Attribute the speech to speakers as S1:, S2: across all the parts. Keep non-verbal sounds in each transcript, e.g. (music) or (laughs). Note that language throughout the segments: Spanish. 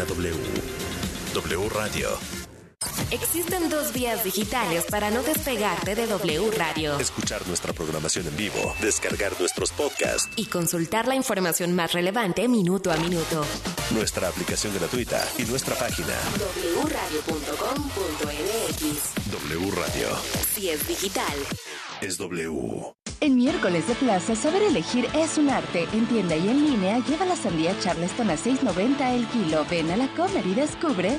S1: la W. W Radio.
S2: Existen dos vías digitales para no despegarte de W Radio
S1: Escuchar nuestra programación en vivo, descargar nuestros podcasts,
S2: y consultar la información más relevante minuto a minuto.
S1: nuestra aplicación gratuita y nuestra página
S2: wradio.com.mx
S1: W Radio.
S2: Si es digital.
S1: Es W.
S3: En miércoles de plaza, saber elegir es un arte. En tienda y en línea, lleva la sandía Charleston a 6.90 el kilo. Ven a la Comer y descubre.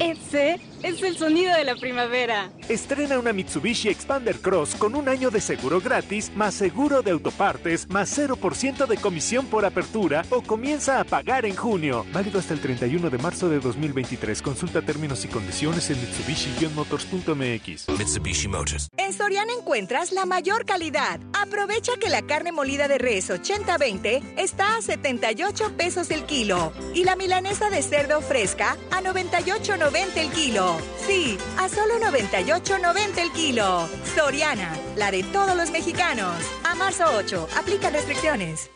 S4: Ese es el sonido de la primavera.
S5: Estrena una Mitsubishi Expander Cross con un año de seguro gratis, más seguro de autopartes, más 0% de comisión por apertura o comienza a pagar en junio. Válido hasta el 31 de marzo de 2023. Consulta términos y condiciones en Mitsubishi-motors.mx.
S1: Mitsubishi Motors.
S6: En Soriana encuentras la mayor calidad. Aprovecha que la carne molida de res 80-20 está a 78 pesos el kilo y la milanesa de cerdo fresca a 98.90 el kilo. Sí, a solo 98.90 el kilo. Soriana, la de todos los mexicanos. A marzo 8, aplica restricciones.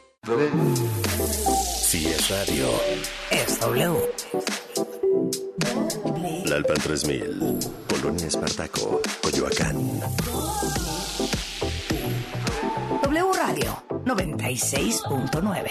S1: Si es radio.
S7: Es W.
S1: Lalpan 3000. Polonia Espartaco. Coyoacán.
S7: W Radio 96.9.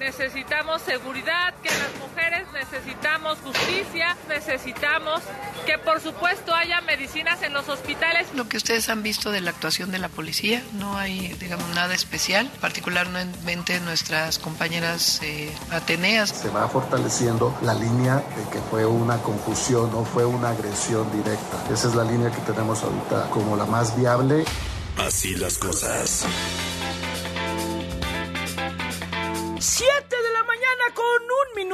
S8: Necesitamos seguridad, que las mujeres necesitamos justicia, necesitamos que por supuesto haya medicinas en los hospitales.
S9: Lo que ustedes han visto de la actuación de la policía, no hay, digamos, nada especial, particularmente nuestras compañeras eh, ateneas.
S10: se va fortaleciendo la línea de que fue una confusión, no fue una agresión directa. Esa es la línea que tenemos ahorita como la más viable.
S1: Así las cosas.
S11: 7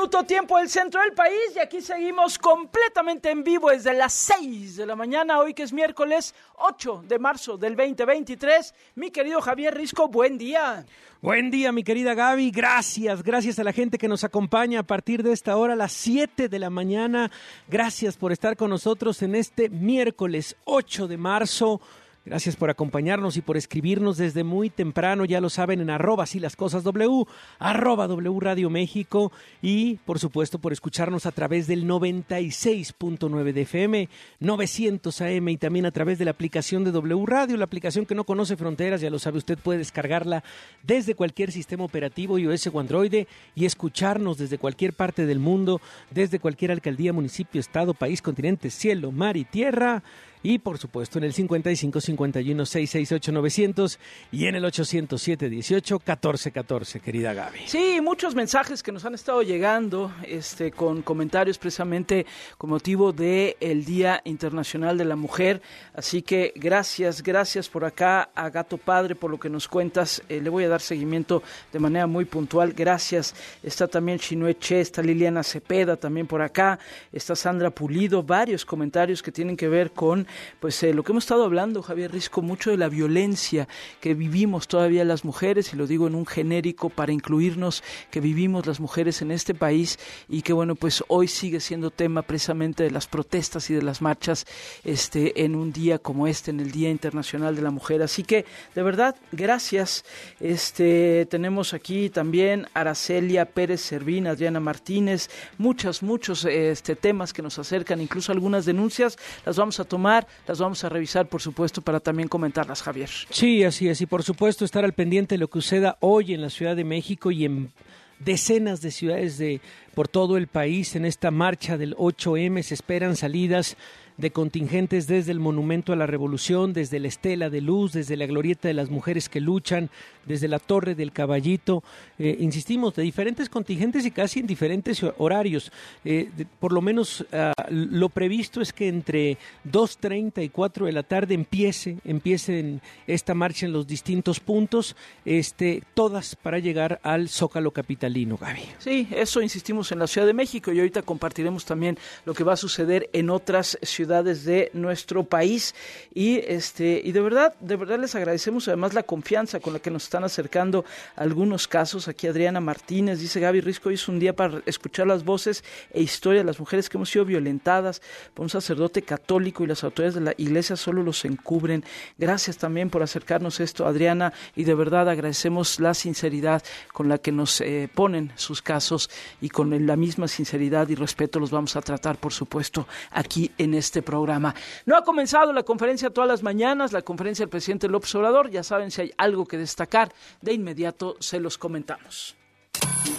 S11: minuto tiempo del centro del país y aquí seguimos completamente en vivo desde las 6 de la mañana, hoy que es miércoles 8 de marzo del 2023. Mi querido Javier Risco, buen día.
S12: Buen día, mi querida Gaby. Gracias, gracias a la gente que nos acompaña a partir de esta hora, las 7 de la mañana. Gracias por estar con nosotros en este miércoles 8 de marzo. Gracias por acompañarnos y por escribirnos desde muy temprano, ya lo saben, en arroba así las cosas W, arroba W Radio México y por supuesto por escucharnos a través del 96.9 de FM, 900 AM y también a través de la aplicación de W Radio, la aplicación que no conoce fronteras, ya lo sabe usted, puede descargarla desde cualquier sistema operativo iOS o Android y escucharnos desde cualquier parte del mundo, desde cualquier alcaldía, municipio, estado, país, continente, cielo, mar y tierra. Y por supuesto en el 55 51 668 900 y en el 807 18 14 14, querida Gaby.
S11: Sí, muchos mensajes que nos han estado llegando este, con comentarios precisamente con motivo el Día Internacional de la Mujer. Así que gracias, gracias por acá a Gato Padre por lo que nos cuentas. Eh, le voy a dar seguimiento de manera muy puntual. Gracias. Está también Chinue Che, está Liliana Cepeda también por acá. Está Sandra Pulido. Varios comentarios que tienen que ver con pues eh, lo que hemos estado hablando, Javier Risco, mucho de la violencia que vivimos todavía las mujeres, y lo digo en un genérico para incluirnos, que vivimos las mujeres en este país y que bueno, pues hoy sigue siendo tema precisamente de las protestas y de las marchas este, en un día como este, en el Día Internacional de la Mujer. Así que, de verdad, gracias. Este, tenemos aquí también Aracelia Pérez Servín, Adriana Martínez, muchos, muchos este, temas que nos acercan, incluso algunas denuncias, las vamos a tomar, las vamos a revisar, por supuesto, para también comentarlas, Javier.
S12: Sí, así es. Y por supuesto estar al pendiente de lo que suceda hoy en la Ciudad de México y en decenas de ciudades de por todo el país en esta marcha del 8M. Se esperan salidas de contingentes desde el Monumento a la Revolución, desde la Estela de Luz, desde la Glorieta de las Mujeres que Luchan, desde la Torre del Caballito, eh, insistimos, de diferentes contingentes y casi en diferentes horarios. Eh, por lo menos ah, lo previsto es que entre 2.30 y 4 de la tarde empiece, empiece esta marcha en los distintos puntos, este, todas para llegar al Zócalo Capitalino, Gaby.
S11: Sí, eso insistimos en la Ciudad de México y ahorita compartiremos también lo que va a suceder en otras ciudades de nuestro país. Y este y de verdad de verdad les agradecemos además la confianza con la que nos están acercando algunos casos. Aquí Adriana Martínez dice Gaby Risco hoy es un día para escuchar las voces e historias de las mujeres que hemos sido violentadas por un sacerdote católico y las autoridades de la iglesia solo los encubren gracias también por acercarnos esto Adriana y de verdad agradecemos la sinceridad con la que nos eh, ponen sus casos y con la misma sinceridad y respeto los vamos a tratar por supuesto aquí en este este programa. No ha comenzado la conferencia todas las mañanas, la conferencia del presidente López Obrador. Ya saben, si hay algo que destacar, de inmediato se los comentamos.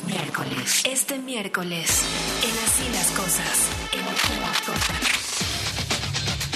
S2: Miércoles. Este miércoles, en Así las Cosas, en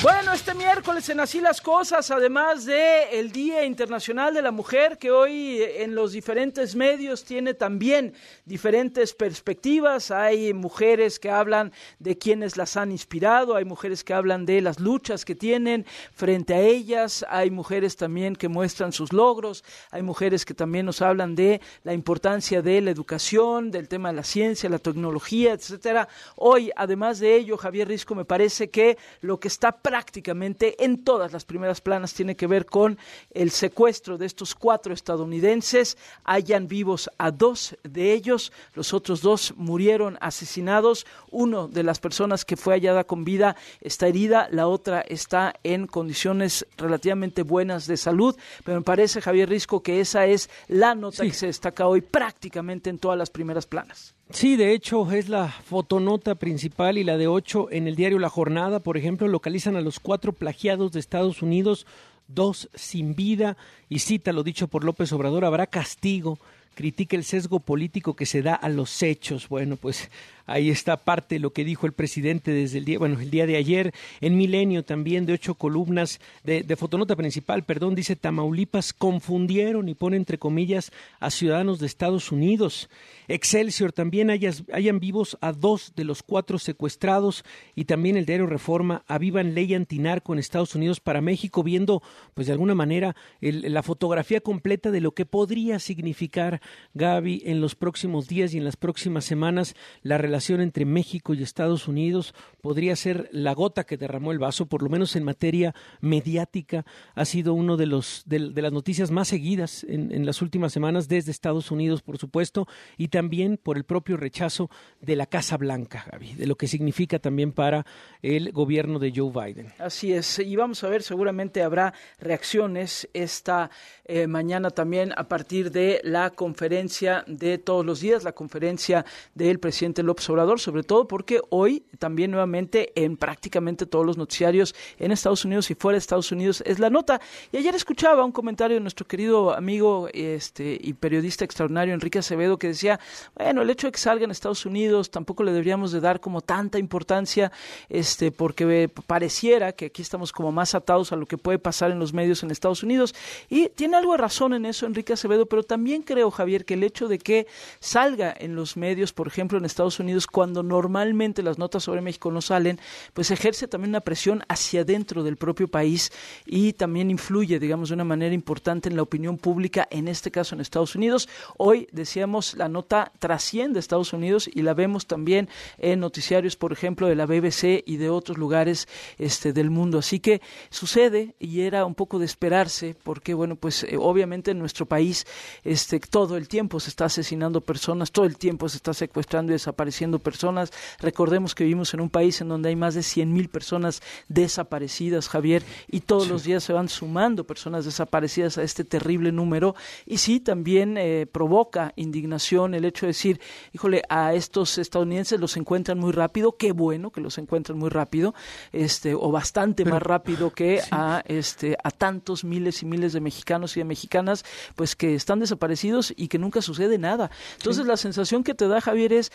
S11: bueno, este miércoles en Así las Cosas, además de el Día Internacional de la Mujer, que hoy en los diferentes medios tiene también diferentes perspectivas. Hay mujeres que hablan de quienes las han inspirado, hay mujeres que hablan de las luchas que tienen frente a ellas, hay mujeres también que muestran sus logros, hay mujeres que también nos hablan de la importancia de la educación, del tema de la ciencia, la tecnología, etcétera. Hoy, además de ello, Javier Risco, me parece que lo que está prácticamente en todas las primeras planas tiene que ver con el secuestro de estos cuatro estadounidenses. Hayan vivos a dos de ellos, los otros dos murieron asesinados. Uno de las personas que fue hallada con vida está herida, la otra está en condiciones relativamente buenas de salud, pero me parece, Javier Risco, que esa es la nota que se destaca hoy prácticamente en todas las primeras planas.
S12: Sí, de hecho es la fotonota principal y la de ocho en el diario La Jornada, por ejemplo, localizan a los cuatro plagiados de Estados Unidos, dos sin vida, y cita lo dicho por López Obrador, habrá castigo, critica el sesgo político que se da a los hechos. Bueno, pues Ahí está parte de lo que dijo el presidente desde el día, bueno, el día de ayer. En Milenio también de ocho columnas de, fotonota principal, perdón, dice Tamaulipas confundieron y pone entre comillas a ciudadanos de Estados Unidos. Excelsior también hayan vivos a dos de los cuatro secuestrados y también el diario Reforma avivan ley antinarco en Estados Unidos para México viendo pues de alguna manera la fotografía completa de lo que podría significar Gaby en los próximos días y en las próximas semanas la relación entre México y Estados Unidos podría ser la gota que derramó el vaso, por lo menos en materia mediática, ha sido uno de los de, las noticias más seguidas en, las últimas semanas desde Estados Unidos, por supuesto, y también por el propio rechazo de la Casa Blanca, Gaby, de lo que significa también para el gobierno de Joe Biden.
S11: Así es, y vamos a ver, seguramente habrá reacciones esta eh, mañana también a partir de la conferencia de todos los días, la conferencia del presidente López Obrador, sobre todo porque hoy también nuevamente en prácticamente todos los noticiarios en Estados Unidos y fuera de Estados Unidos es la nota. Y ayer escuchaba un comentario de nuestro querido amigo este y periodista extraordinario Enrique Acevedo que decía, bueno, el hecho de que salga en Estados Unidos tampoco le deberíamos de dar como tanta importancia, este, porque pareciera que aquí estamos como más atados a lo que puede pasar en los medios en Estados Unidos. Y tiene algo de razón en eso Enrique Acevedo, pero también creo, Javier, que el hecho de que salga en los medios, por ejemplo, en Estados Unidos, cuando normalmente las notas sobre México no salen, pues ejerce también una presión hacia dentro del propio país y también influye, digamos, de una manera importante en la opinión pública, en este caso en Estados Unidos. Hoy, decíamos, la nota trasciende a Estados Unidos y la vemos también en noticiarios, por ejemplo, de la BBC y de otros lugares este, del mundo. Así que sucede y era un poco de esperarse, porque, bueno, pues eh, obviamente en nuestro país este, todo el tiempo se está asesinando personas, todo el tiempo se está secuestrando y desapareciendo personas. Recordemos que vivimos en un país en donde hay más de 100 mil personas desaparecidas, Javier, y todos los días se van sumando personas desaparecidas a este terrible número. Y sí, también eh, provoca indignación el hecho de decir, híjole, a estos estadounidenses los encuentran muy rápido, qué bueno que los encuentran muy rápido, este, o bastante más rápido que (laughs) a, este, a tantos miles y miles de mexicanos y mexicanas, pues que están desaparecidos y que nunca sucede nada. Entonces la sensación que te da Javier es,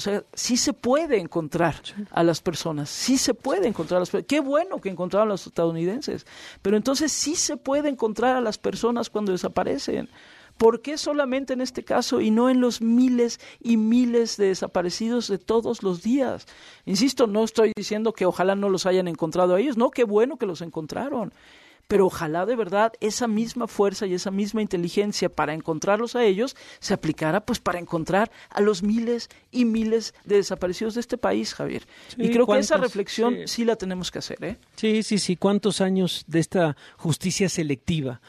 S11: o sea, sí se puede encontrar a las personas, sí se puede encontrar a las personas. Qué bueno que encontraron a los estadounidenses, pero entonces sí se puede encontrar a las personas cuando desaparecen. ¿Por qué solamente en este caso y no en los miles y miles de desaparecidos de todos los días? Insisto, no estoy diciendo que ojalá no los hayan encontrado a ellos, no, qué bueno que los encontraron pero ojalá de verdad esa misma fuerza y esa misma inteligencia para encontrarlos a ellos se aplicara pues para encontrar a los miles y miles de desaparecidos de este país, Javier. y creo que esa reflexión sí. la tenemos que hacer, ¿eh?
S12: Sí, sí, sí, cuántos años de esta justicia selectiva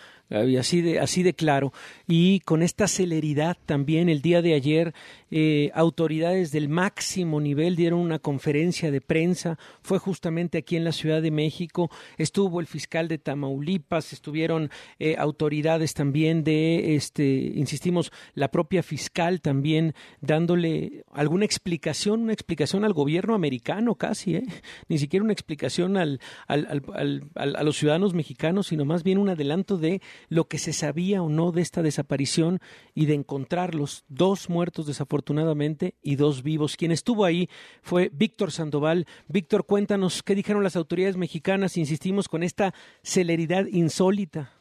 S12: así de, así de claro. Y con esta celeridad también el día de ayer eh, autoridades del máximo nivel dieron una conferencia de prensa, fue justamente aquí en la Ciudad de México, estuvo el fiscal de Tamaulipas, estuvieron eh, autoridades también de, este, insistimos, la propia fiscal también dándole alguna explicación, una explicación al gobierno americano casi, ¿eh? ni siquiera una explicación al, al, al, a los ciudadanos mexicanos, sino más bien un adelanto de lo que se sabía o no de esta desaparición y de encontrarlos, dos muertos desafortunadamente y dos vivos. Quien estuvo ahí fue Víctor Sandoval. Víctor, cuéntanos qué dijeron las autoridades mexicanas, insistimos, con esta celeridad insólita.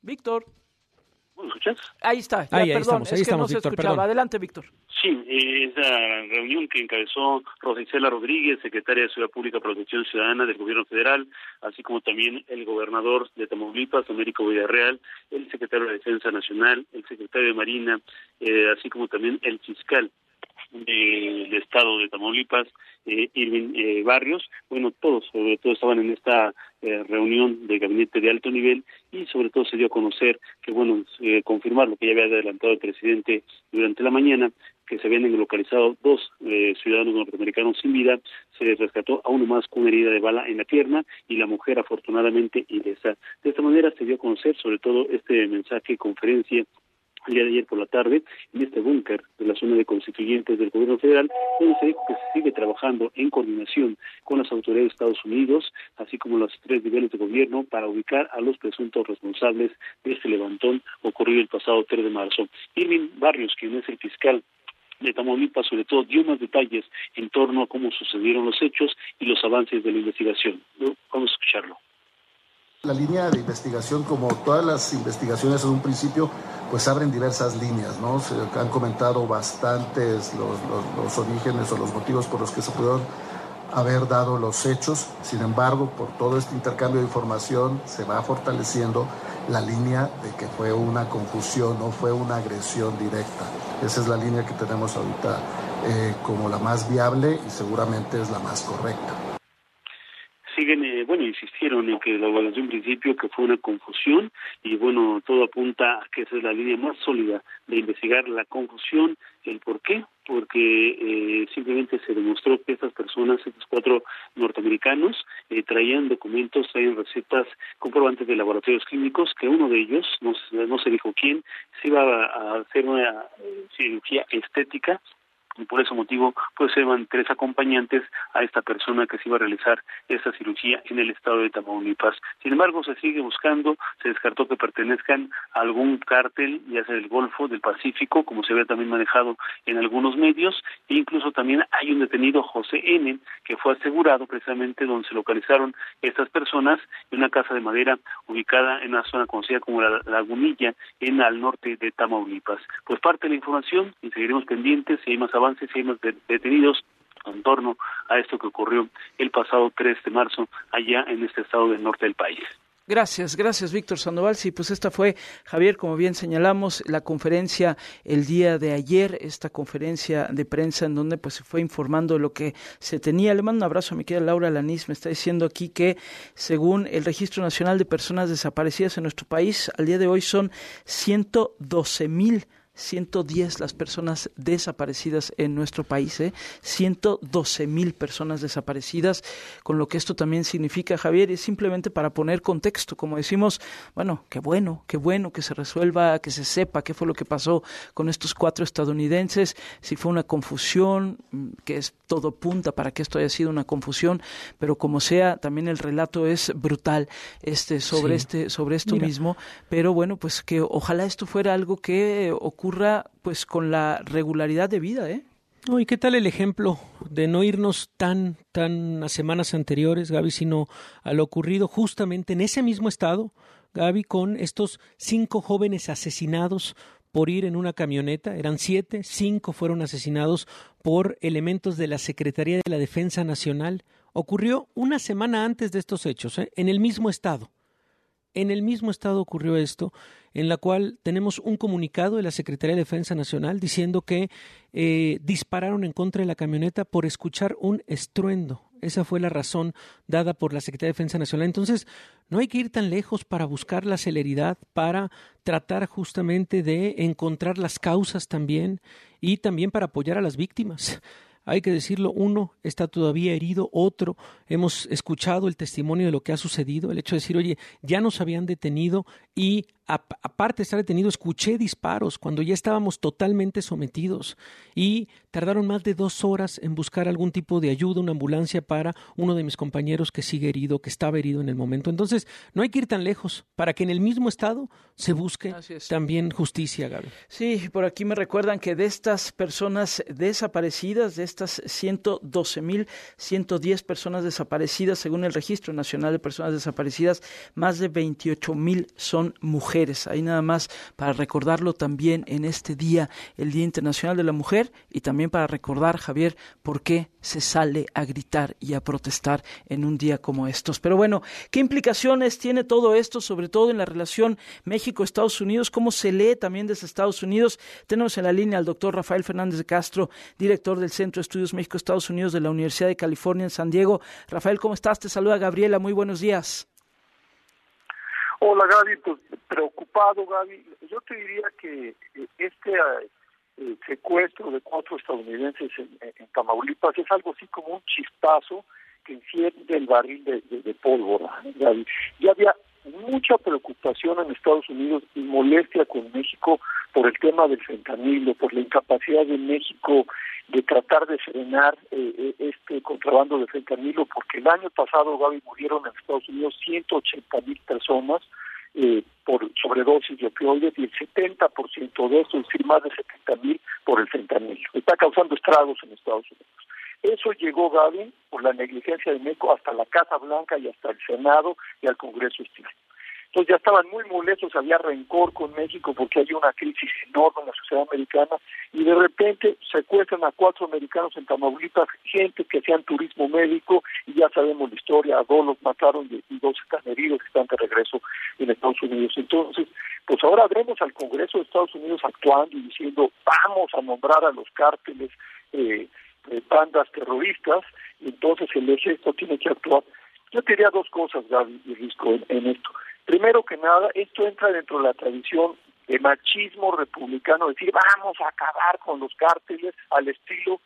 S11: Víctor.
S13: ¿Me escuchas?
S11: Ahí está.
S12: ahí,
S11: perdón,
S12: estamos, ahí
S11: es que
S12: estamos,
S11: no
S12: Víctor,
S11: se escuchaba.
S12: perdón.
S11: Adelante, Víctor.
S13: Sí, esa reunión que encabezó Rosicela Rodríguez, secretaria de Ciudad Pública y Protección Ciudadana del Gobierno Federal, así como también el gobernador de Tamaulipas, Américo Villarreal, el secretario de Defensa Nacional, el secretario de Marina, eh, así como también el fiscal del estado de Tamaulipas, eh, Irving eh, Barrios, bueno, todos, sobre todo estaban en esta eh, reunión de gabinete de alto nivel y sobre todo se dio a conocer que, bueno, confirmar lo que ya había adelantado el presidente durante la mañana, que se habían localizado dos eh, ciudadanos norteamericanos sin vida, se rescató a uno más con una herida de bala en la pierna y la mujer afortunadamente ilesa. De esta manera se dio a conocer sobre todo este mensaje, conferencia el día de ayer por la tarde en este búnker de la zona de constituyentes del gobierno federal, donde se dijo que se sigue trabajando en coordinación con las autoridades de Estados Unidos, así como los tres niveles de gobierno, para ubicar a los presuntos responsables de este levantón ocurrido el pasado 3 de marzo. Irving Barrios, quien es el fiscal de Tamaulipas, sobre todo, dio más detalles en torno a cómo sucedieron los hechos y los avances de la investigación. Vamos a escucharlo.
S10: La línea de investigación, como todas las investigaciones en un principio, pues abren diversas líneas, ¿no? Se han comentado bastantes los, orígenes o los motivos por los que se pudieron haber dado los hechos. Sin embargo, por todo este intercambio de información se va fortaleciendo la línea de que fue una confusión, no fue una agresión directa. Esa es la línea que tenemos ahorita eh, como la más viable y seguramente es la más correcta
S13: siguen, eh, bueno, insistieron en que la evaluación principio que fue una confusión y bueno, todo apunta a que esa es la línea más sólida de investigar la confusión, el por qué, porque eh, simplemente se demostró que estas personas, estos cuatro norteamericanos, eh, traían documentos, traían recetas comprobantes de laboratorios clínicos, que uno de ellos, no, no se dijo quién, se iba a hacer una eh, cirugía estética y por ese motivo pues se van tres acompañantes a esta persona que se iba a realizar esta cirugía en el estado de Tamaulipas. Sin embargo, se sigue buscando, se descartó que pertenezcan a algún cártel, ya sea del Golfo, del Pacífico, como se había también manejado en algunos medios, e incluso también hay un detenido, José N., que fue asegurado precisamente donde se localizaron estas personas en una casa de madera ubicada en una zona conocida como la Lagunilla, en al norte de Tamaulipas. Pues parte de la información y seguiremos pendientes si hay más avances y hay más detenidos en torno a esto que ocurrió el pasado 3 de marzo allá en este estado del norte del país.
S11: Gracias, gracias Víctor Sandoval. Sí, pues esta fue, Javier, como bien señalamos, la conferencia el día de ayer, esta conferencia de prensa en donde pues se fue informando lo que se tenía. Le mando un abrazo a mi querida Laura Lanís, me está diciendo aquí que según el Registro Nacional de Personas Desaparecidas en nuestro país, al día de hoy son 112 mil 110 las personas desaparecidas en nuestro país, ¿eh? 112 mil personas desaparecidas, con lo que esto también significa, Javier, es simplemente para poner contexto, como decimos, bueno, qué bueno, qué bueno que se resuelva, que se sepa qué fue lo que pasó con estos cuatro estadounidenses, si fue una confusión, que es todo punta para que esto haya sido una confusión, pero como sea, también el relato es brutal este sobre
S12: Sí.
S11: este sobre esto
S12: Mira.
S11: mismo, pero bueno, pues que ojalá esto fuera algo que ocurra pues con la regularidad de vida, ¿eh?
S12: ¿Y qué tal el ejemplo de no irnos tan, tan a semanas anteriores, Gaby, sino a lo ocurrido justamente en ese mismo estado, Gaby, con estos cinco jóvenes asesinados por ir en una camioneta, eran siete, cinco fueron asesinados por elementos de la Secretaría de la Defensa Nacional. Ocurrió una semana antes de estos hechos, ¿eh? en el mismo estado. En el mismo estado ocurrió esto, en la cual tenemos un comunicado de la Secretaría de Defensa Nacional diciendo que eh, dispararon en contra de la camioneta por escuchar un estruendo. Esa fue la razón dada por la Secretaría de Defensa Nacional. Entonces, no hay que ir tan lejos para buscar la celeridad, para tratar justamente de encontrar las causas también y también para apoyar a las víctimas hay que decirlo, uno está todavía herido, otro hemos escuchado el testimonio de lo que ha sucedido, el hecho de decir, oye, ya nos habían detenido y aparte de estar detenido, escuché disparos cuando ya estábamos totalmente sometidos y tardaron más de dos horas en buscar algún tipo de ayuda, una ambulancia para uno de mis compañeros que sigue herido, que estaba herido en el momento. Entonces, no hay que ir tan lejos para que en el mismo estado se busque también justicia, Gaby.
S11: Sí, por aquí me recuerdan que de estas personas desaparecidas, de estas 112.110 personas desaparecidas, según el Registro Nacional de Personas Desaparecidas, más de 28.000 son mujeres. Ahí nada más para recordarlo también en este día, el Día Internacional de la Mujer, y también para recordar, Javier, por qué se sale a gritar y a protestar en un día como estos. Pero bueno, ¿qué implicaciones tiene todo esto, sobre todo en la relación México-Estados Unidos? ¿Cómo se lee también desde Estados Unidos? Tenemos en la línea al doctor Rafael Fernández de Castro, director del Centro de Estudios México-Estados Unidos de la Universidad de California en San Diego. Rafael, ¿cómo estás? Te saluda Gabriela, muy buenos días.
S14: Hola Gaby, pues preocupado Gaby. Yo te diría que eh, este eh, secuestro de cuatro estadounidenses en, Tamaulipas es algo así como un chispazo que enciende el barril de, de pólvora. Gaby. Ya había mucha preocupación en Estados Unidos y molestia con México por el tema del fentanilo, por la incapacidad de México de tratar de frenar eh, eh, este contrabando de fentanilo, porque el año pasado, Gaby, murieron en Estados Unidos 180 mil personas eh, por sobredosis de opioides y el 70% de eso, es decir, más de 70 mil por el fentanilo. Está causando estragos en Estados Unidos. Eso llegó, Gaby, por la negligencia de México hasta la Casa Blanca y hasta el Senado y al Congreso este entonces ya estaban muy molestos, había rencor con México porque hay una crisis enorme en la sociedad americana y de repente secuestran a cuatro americanos en Tamaulipas, gente que hacían turismo médico y ya sabemos la historia, a dos los mataron y dos están heridos, están de regreso en Estados Unidos. Entonces, pues ahora vemos al Congreso de Estados Unidos actuando y diciendo vamos a nombrar a los cárteles eh, de bandas terroristas y entonces el ejército tiene que actuar. Yo diría dos cosas, Gaby y Risco, en esto. Primero que nada, esto entra dentro de la tradición de machismo republicano, decir vamos a acabar con los cárteles al estilo,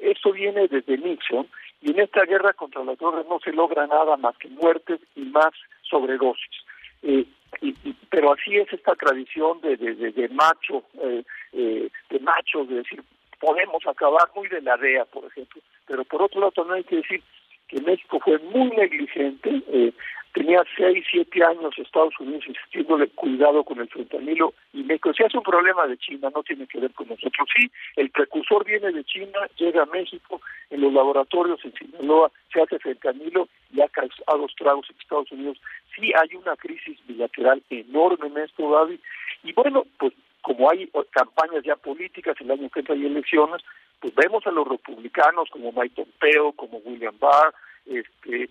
S14: esto viene desde Nixon, y en esta guerra contra las drogas no se logra nada más que muertes y más sobredosis. Eh, y, pero así es esta tradición de, de, macho, eh, eh, de macho, de decir podemos acabar muy de la DEA, por ejemplo, pero por otro lado también hay que decir que México fue muy negligente, eh, tenía seis, siete años Estados Unidos insistiéndole cuidado con el fentanilo y México. Si hace un problema de China, no tiene que ver con nosotros. Sí, el precursor viene de China, llega a México, en los laboratorios en Sinaloa se hace fentanilo y ha causado estragos en Estados Unidos. Sí hay una crisis bilateral enorme en esto, Gaby. Y bueno, pues como hay campañas ya políticas, el año que entra hay elecciones, pues vemos a los republicanos como Mike Pompeo, como William Barr, este,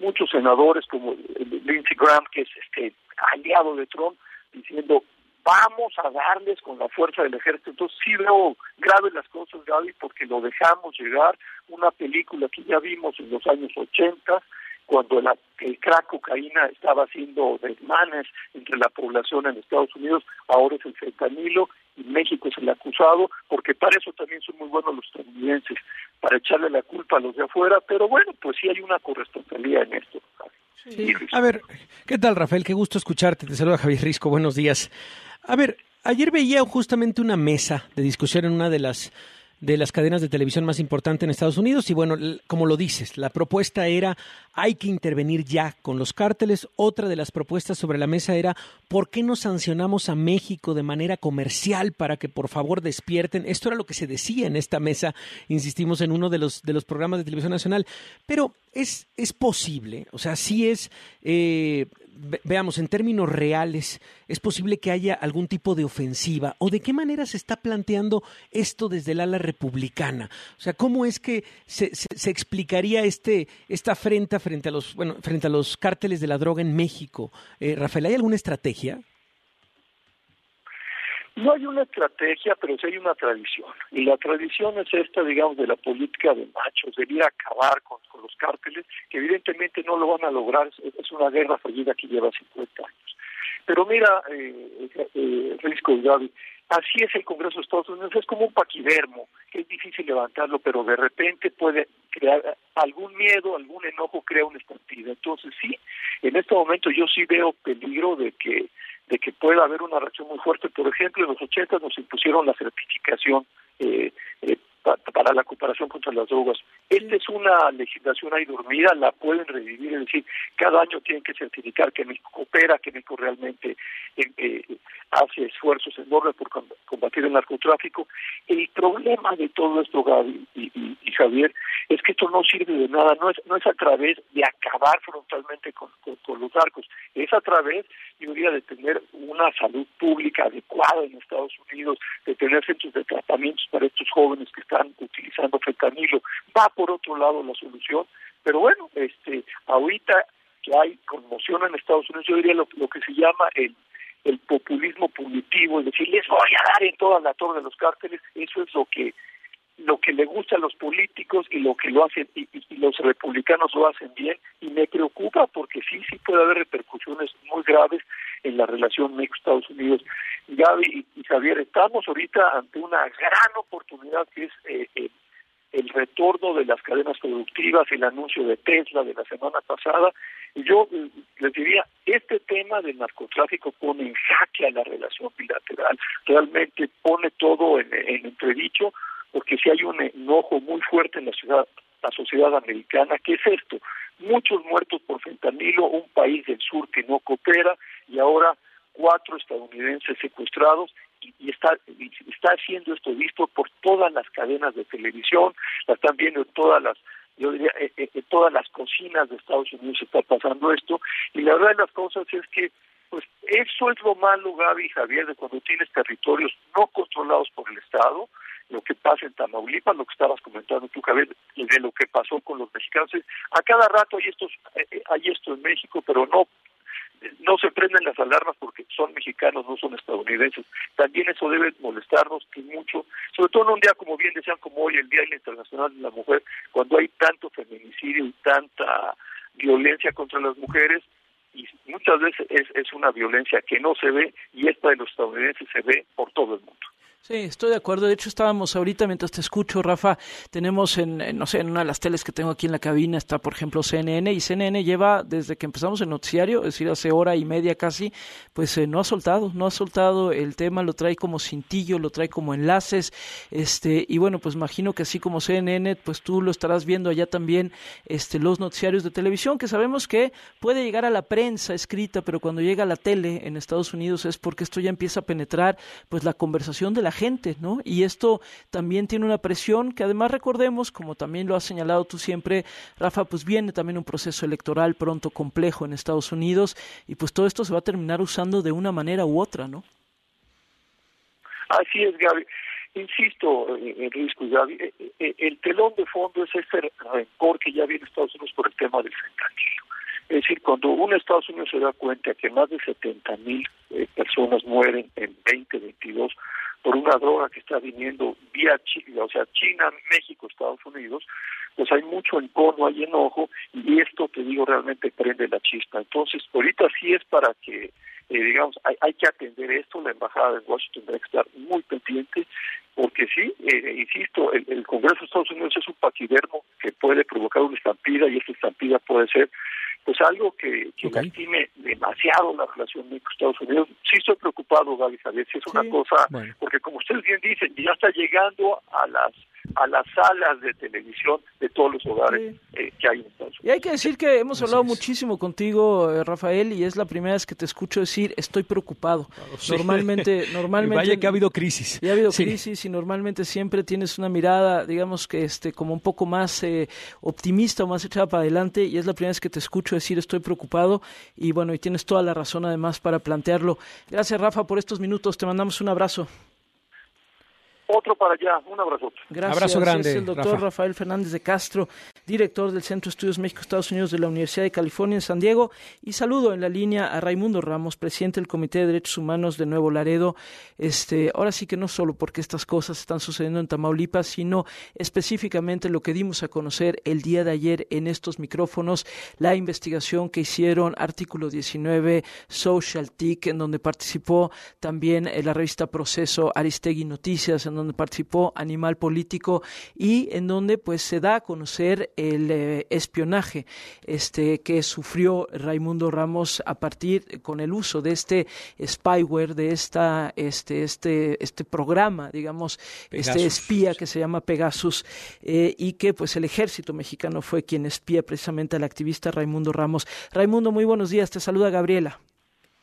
S14: muchos senadores como Lindsey Graham, que es este aliado de Trump, diciendo vamos a darles con la fuerza del ejército. Entonces sí veo graves las cosas, Gaby, porque lo dejamos llegar. Una película que ya vimos en los años 80, cuando la, el crack cocaína estaba haciendo desmanes entre la población en Estados Unidos, ahora es el fentanilo y México es el acusado, porque para eso también son muy buenos los estadounidenses, para echarle la culpa a los de afuera, pero bueno, pues sí hay una corresponsabilidad en esto.
S12: A ver, ¿qué tal Rafael? Qué gusto escucharte. Te saluda Javier Risco, buenos días. A ver, ayer veía justamente una mesa de discusión en una de las de las cadenas de televisión más importantes en Estados Unidos. Y bueno, como lo dices, la propuesta era hay que intervenir ya con los cárteles. Otra de las propuestas sobre la mesa era ¿por qué no sancionamos a México de manera comercial para que por favor despierten? Esto era lo que se decía en esta mesa, insistimos en uno de los, de los programas de televisión nacional. Pero es, es posible, o sea, sí es eh, veamos, en términos reales, ¿es posible que haya algún tipo de ofensiva? ¿O de qué manera se está planteando esto desde el ala republicana? O sea, ¿cómo es que se, se, explicaría este, esta afrenta frente a los, bueno, frente a los cárteles de la droga en México? Eh, Rafael, ¿hay alguna estrategia?
S14: No hay una estrategia, pero sí hay una tradición. Y la tradición es esta, digamos, de la política de machos, de ir a acabar con, los cárteles, que evidentemente no lo van a lograr. Es una guerra fallida que lleva 50 años. Pero mira, eh, eh, Risco y así es el Congreso de Estados Unidos, es como un paquidermo, que es difícil levantarlo, pero de repente puede crear algún miedo, algún enojo, crea una estampida. Entonces sí, en este momento yo sí veo peligro de que de que pueda haber una reacción muy fuerte. Por ejemplo, en los 80 nos impusieron la certificación eh, eh, para la cooperación contra las drogas. Esta es una legislación ahí dormida, la pueden revivir, es decir, cada año tienen que certificar que México coopera, que México realmente eh, hace esfuerzos enormes por combatir el narcotráfico. El problema de todo esto, Gaby y, y, Javier, es que esto no sirve de nada, no es, no es a través de acabar frontalmente con, con los narcos, es a través yo diría, de tener una salud pública adecuada en Estados Unidos, de tener centros de tratamientos para estos jóvenes que están utilizando fentanilo. Va por otro lado la solución, pero bueno, este, ahorita que hay conmoción en Estados Unidos, yo diría lo, lo que se llama el el populismo punitivo, es decir, les voy a dar en toda la torre de los cárteles, eso es lo que lo que le gusta a los políticos y lo que lo hacen y, los republicanos lo hacen bien y me preocupa porque sí sí puede haber repercusiones muy graves en la relación México-Estados Unidos. Gaby y, Javier, estamos ahorita ante una gran oportunidad que es eh, eh, el retorno de las cadenas productivas, el anuncio de Tesla de la semana pasada. Y yo eh, les diría, este tema del narcotráfico pone en jaque a la relación bilateral, realmente pone todo en, en entredicho porque si hay un enojo muy fuerte en la ciudad, la sociedad americana, ¿qué es esto? Muchos muertos por fentanilo, un país del sur que no coopera y ahora cuatro estadounidenses secuestrados y, está está siendo esto visto por todas las cadenas de televisión, la están viendo en todas las yo diría, en todas las cocinas de Estados Unidos está pasando esto, y la verdad de las cosas es que pues eso es lo malo, Gaby y Javier, de cuando tienes territorios no controlados por el Estado, lo que pasa en Tamaulipas, lo que estabas comentando tú, Javier, y de lo que pasó con los mexicanos. A cada rato hay, estos, eh, eh, hay esto en México, pero no no se prenden las alarmas porque son mexicanos, no son estadounidenses. También eso debe molestarnos y mucho, sobre todo en un día como bien decían, como hoy, el Día Internacional de la Mujer, cuando hay tanto feminicidio y tanta violencia contra las mujeres, y muchas veces es, es una violencia que no se ve y esta de los estadounidenses se ve por todo el mundo.
S11: Sí, estoy de acuerdo. De hecho, estábamos ahorita, mientras te escucho, Rafa, tenemos en, no sé, en una de las teles que tengo aquí en la cabina está, por ejemplo, CNN, y CNN lleva, desde que empezamos el noticiario, es decir, hace hora y media casi, pues eh, no ha soltado, no ha soltado el tema, lo trae como cintillo, lo trae como enlaces, este, y bueno, pues imagino que así como CNN, pues tú lo estarás viendo allá también, este, los noticiarios de televisión, que sabemos que puede llegar a la prensa escrita, pero cuando llega a la tele en Estados Unidos es porque esto ya empieza a penetrar, pues la conversación de la gente, ¿no? Y esto también tiene una presión que además recordemos, como también lo has señalado tú siempre, Rafa, pues viene también un proceso electoral pronto complejo en Estados Unidos y pues todo esto se va a terminar usando de una manera u otra, ¿no?
S14: Así es, Gaby. Insisto, en risco, Gaby, eh, eh, el telón de fondo es ese rencor que ya viene Estados Unidos por el tema del fentanilo. Es decir, cuando un Estados Unidos se da cuenta que más de 70 mil eh, personas mueren en 2022 por una droga que está viniendo vía China, o sea, China, México, Estados Unidos, pues hay mucho encono, hay enojo, y esto, te digo, realmente prende la chispa. Entonces, ahorita sí es para que, eh, digamos, hay, hay, que atender esto, la Embajada de Washington debe estar muy pendiente, porque sí, eh, insisto, el, el, Congreso de Estados Unidos es un paquidermo que puede provocar una estampida, y esta estampida puede ser pues algo que, que lastime demasiado la relación México-Estados Unidos. Sí estoy preocupado, Gaby Javier, si es una cosa, porque como ustedes bien dicen, ya está llegando a las a las salas de televisión de todos los hogares eh, que hay en Estados Unidos.
S11: Y hay que decir que hemos hablado muchísimo contigo, eh, Rafael, y es la primera vez que te escucho decir estoy preocupado. Normalmente, (laughs) normalmente.
S12: Vaya que ha habido crisis.
S11: Y ha habido crisis y normalmente siempre tienes una mirada, digamos que este, como un poco más eh, optimista o más echada para adelante, y es la primera vez que te escucho decir estoy preocupado, y bueno, y tienes toda la razón además para plantearlo. Gracias, Rafa, por estos minutos. Te mandamos un abrazo.
S14: Otro para allá, un abrazo.
S11: Gracias.
S12: Abrazo grande.
S11: Es el doctor Rafael Fernández de Castro, director del Centro de Estudios México-Estados Unidos de la Universidad de California en San Diego. Y saludo en la línea a Raimundo Ramos, presidente del Comité de Derechos Humanos de Nuevo Laredo. Este, ahora sí que no solo porque estas cosas están sucediendo en Tamaulipas, sino específicamente lo que dimos a conocer el día de ayer en estos micrófonos, la investigación que hicieron Artículo 19, Social TIC, en donde participó también la revista Proceso Aristegui Noticias, en donde participó Animal Político y en donde pues se da a conocer el eh, espionaje este que sufrió Raimundo Ramos a partir con el uso de este spyware de esta este este este programa digamos este espía que se llama Pegasus eh, y que pues el ejército mexicano fue quien espía precisamente al activista Raimundo Ramos. Raimundo muy buenos días. Te saluda Gabriela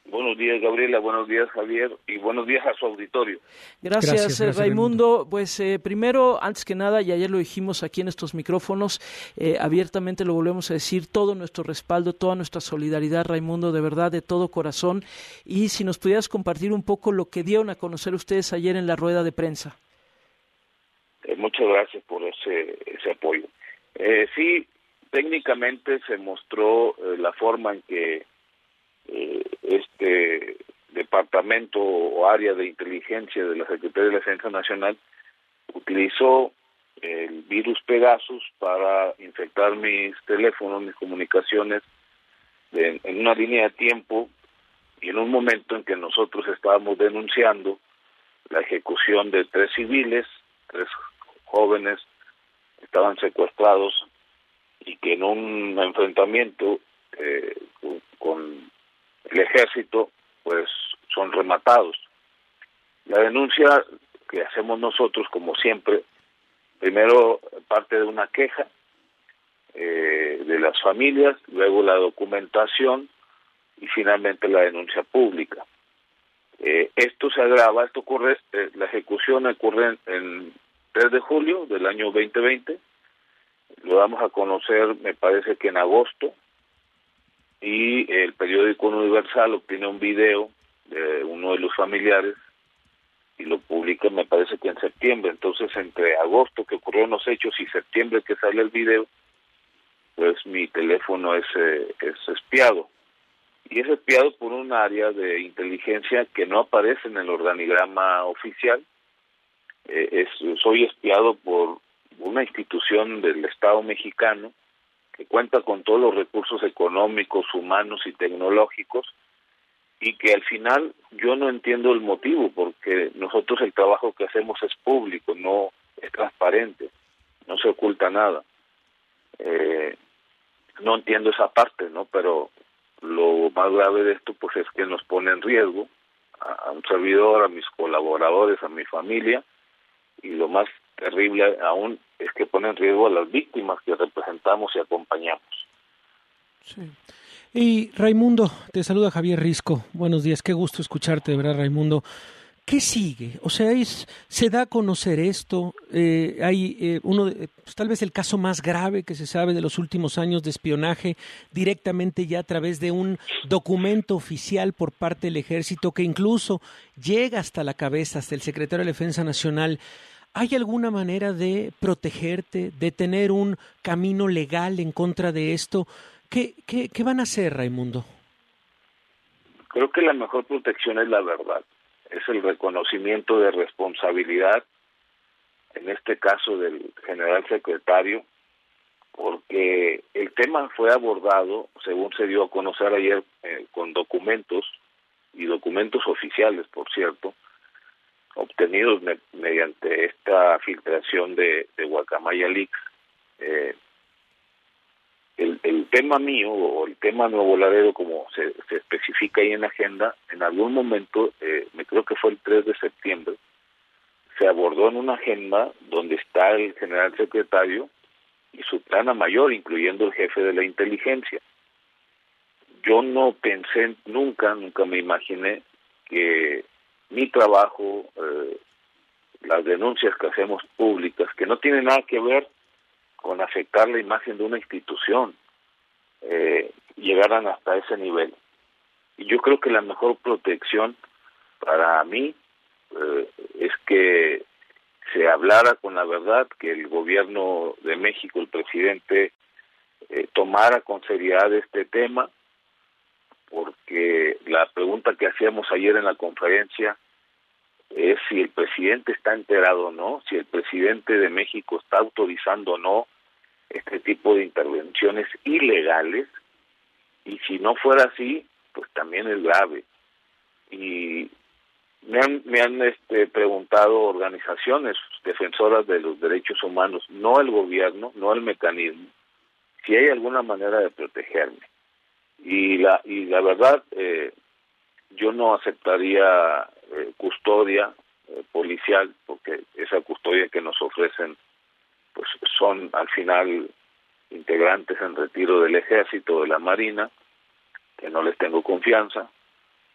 S15: Buenos días, Gabriela. Buenos días, Javier. Y buenos días a su auditorio.
S11: Gracias, eh, Raimundo. Pues eh, primero, antes que nada, y ayer lo dijimos aquí en estos micrófonos, eh, abiertamente lo volvemos a decir, todo nuestro respaldo, toda nuestra solidaridad, Raimundo, de verdad, de todo corazón. Y si nos pudieras compartir un poco lo que dieron a conocer ustedes ayer en la rueda de prensa.
S15: muchas gracias por ese, ese apoyo. sí, técnicamente se mostró la forma en que eh, este departamento o área de inteligencia de la Secretaría de la Defensa Nacional utilizó el virus Pegasus para infectar mis teléfonos, mis comunicaciones en una línea de tiempo y en un momento en que nosotros estábamos denunciando la ejecución de tres civiles, tres jóvenes estaban secuestrados y que en un enfrentamiento eh, con el ejército, pues son rematados. La denuncia que hacemos nosotros, como siempre, primero parte de una queja eh, de las familias, luego la documentación y finalmente la denuncia pública. Eh, esto se agrava, esto ocurre, eh, la ejecución ocurre en, en 3 de julio del año 2020, lo vamos a conocer me parece que en agosto, y el periódico Universal obtiene un video de uno de los familiares y lo publica me parece que en septiembre, entonces entre agosto que ocurrieron los hechos y septiembre que sale el video, pues mi teléfono es, eh, es espiado. Y es espiado por un área de inteligencia que no aparece en el organigrama oficial. Eh, es, soy espiado por una institución del Estado mexicano que cuenta con todos los recursos económicos, humanos y tecnológicos, y que al final yo no entiendo el motivo, porque nosotros el trabajo que hacemos es público, no es transparente, no se oculta nada. Eh, no entiendo esa parte, ¿no? Pero lo más grave de esto, pues es que nos pone en riesgo a un servidor, a mis colaboradores, a mi familia, y lo más terrible aún es que pone en riesgo a las víctimas que representamos y acompañamos.
S12: Sí. Y Raimundo, te saluda Javier Risco. Buenos días, qué gusto escucharte, verdad, Raimundo. ¿Qué sigue? O sea, es, se da a conocer esto. Eh, hay eh, uno, pues, tal vez el caso más grave que se sabe de los últimos años de espionaje directamente ya a través de un documento oficial por parte del ejército que incluso llega hasta la cabeza, hasta el secretario de Defensa Nacional. ¿Hay alguna manera de protegerte, de tener un camino legal en contra de esto? ¿Qué, qué, qué van a hacer, Raimundo?
S15: Creo que la mejor protección es la verdad, es el reconocimiento de responsabilidad, en este caso del general secretario, porque el tema fue abordado, según se dio a conocer ayer, eh, con documentos y documentos oficiales, por cierto, obtenidos mediante esta filtración de, Guacamaya Leaks, eh, el, tema mío o el tema Nuevo Laredo, como se, se especifica ahí en la agenda, en algún momento, eh, me creo que fue el 3 de septiembre, se abordó en una agenda donde está el general secretario y su plana mayor, incluyendo el jefe de la inteligencia. Yo no pensé nunca, nunca me imaginé que mi trabajo, eh, las denuncias que hacemos públicas, que no tienen nada que ver con afectar la imagen de una institución, eh, llegaran hasta ese nivel. Y yo creo que la mejor protección para mí eh, es que se hablara con la verdad, que el gobierno de México, el presidente, eh, tomara con seriedad este tema, porque la pregunta que hacíamos ayer en la conferencia es si el presidente está enterado o no, si el presidente de México está autorizando o no este tipo de intervenciones ilegales, y si no fuera así, pues también es grave. Y me han, me han este, preguntado organizaciones defensoras de los derechos humanos, no el gobierno, no el mecanismo, si hay alguna manera de protegerme. Y la, y la verdad, eh, yo no aceptaría eh, custodia eh, policial, porque esa custodia que nos ofrecen, pues son al final integrantes en retiro del ejército, de la marina, que no les tengo confianza,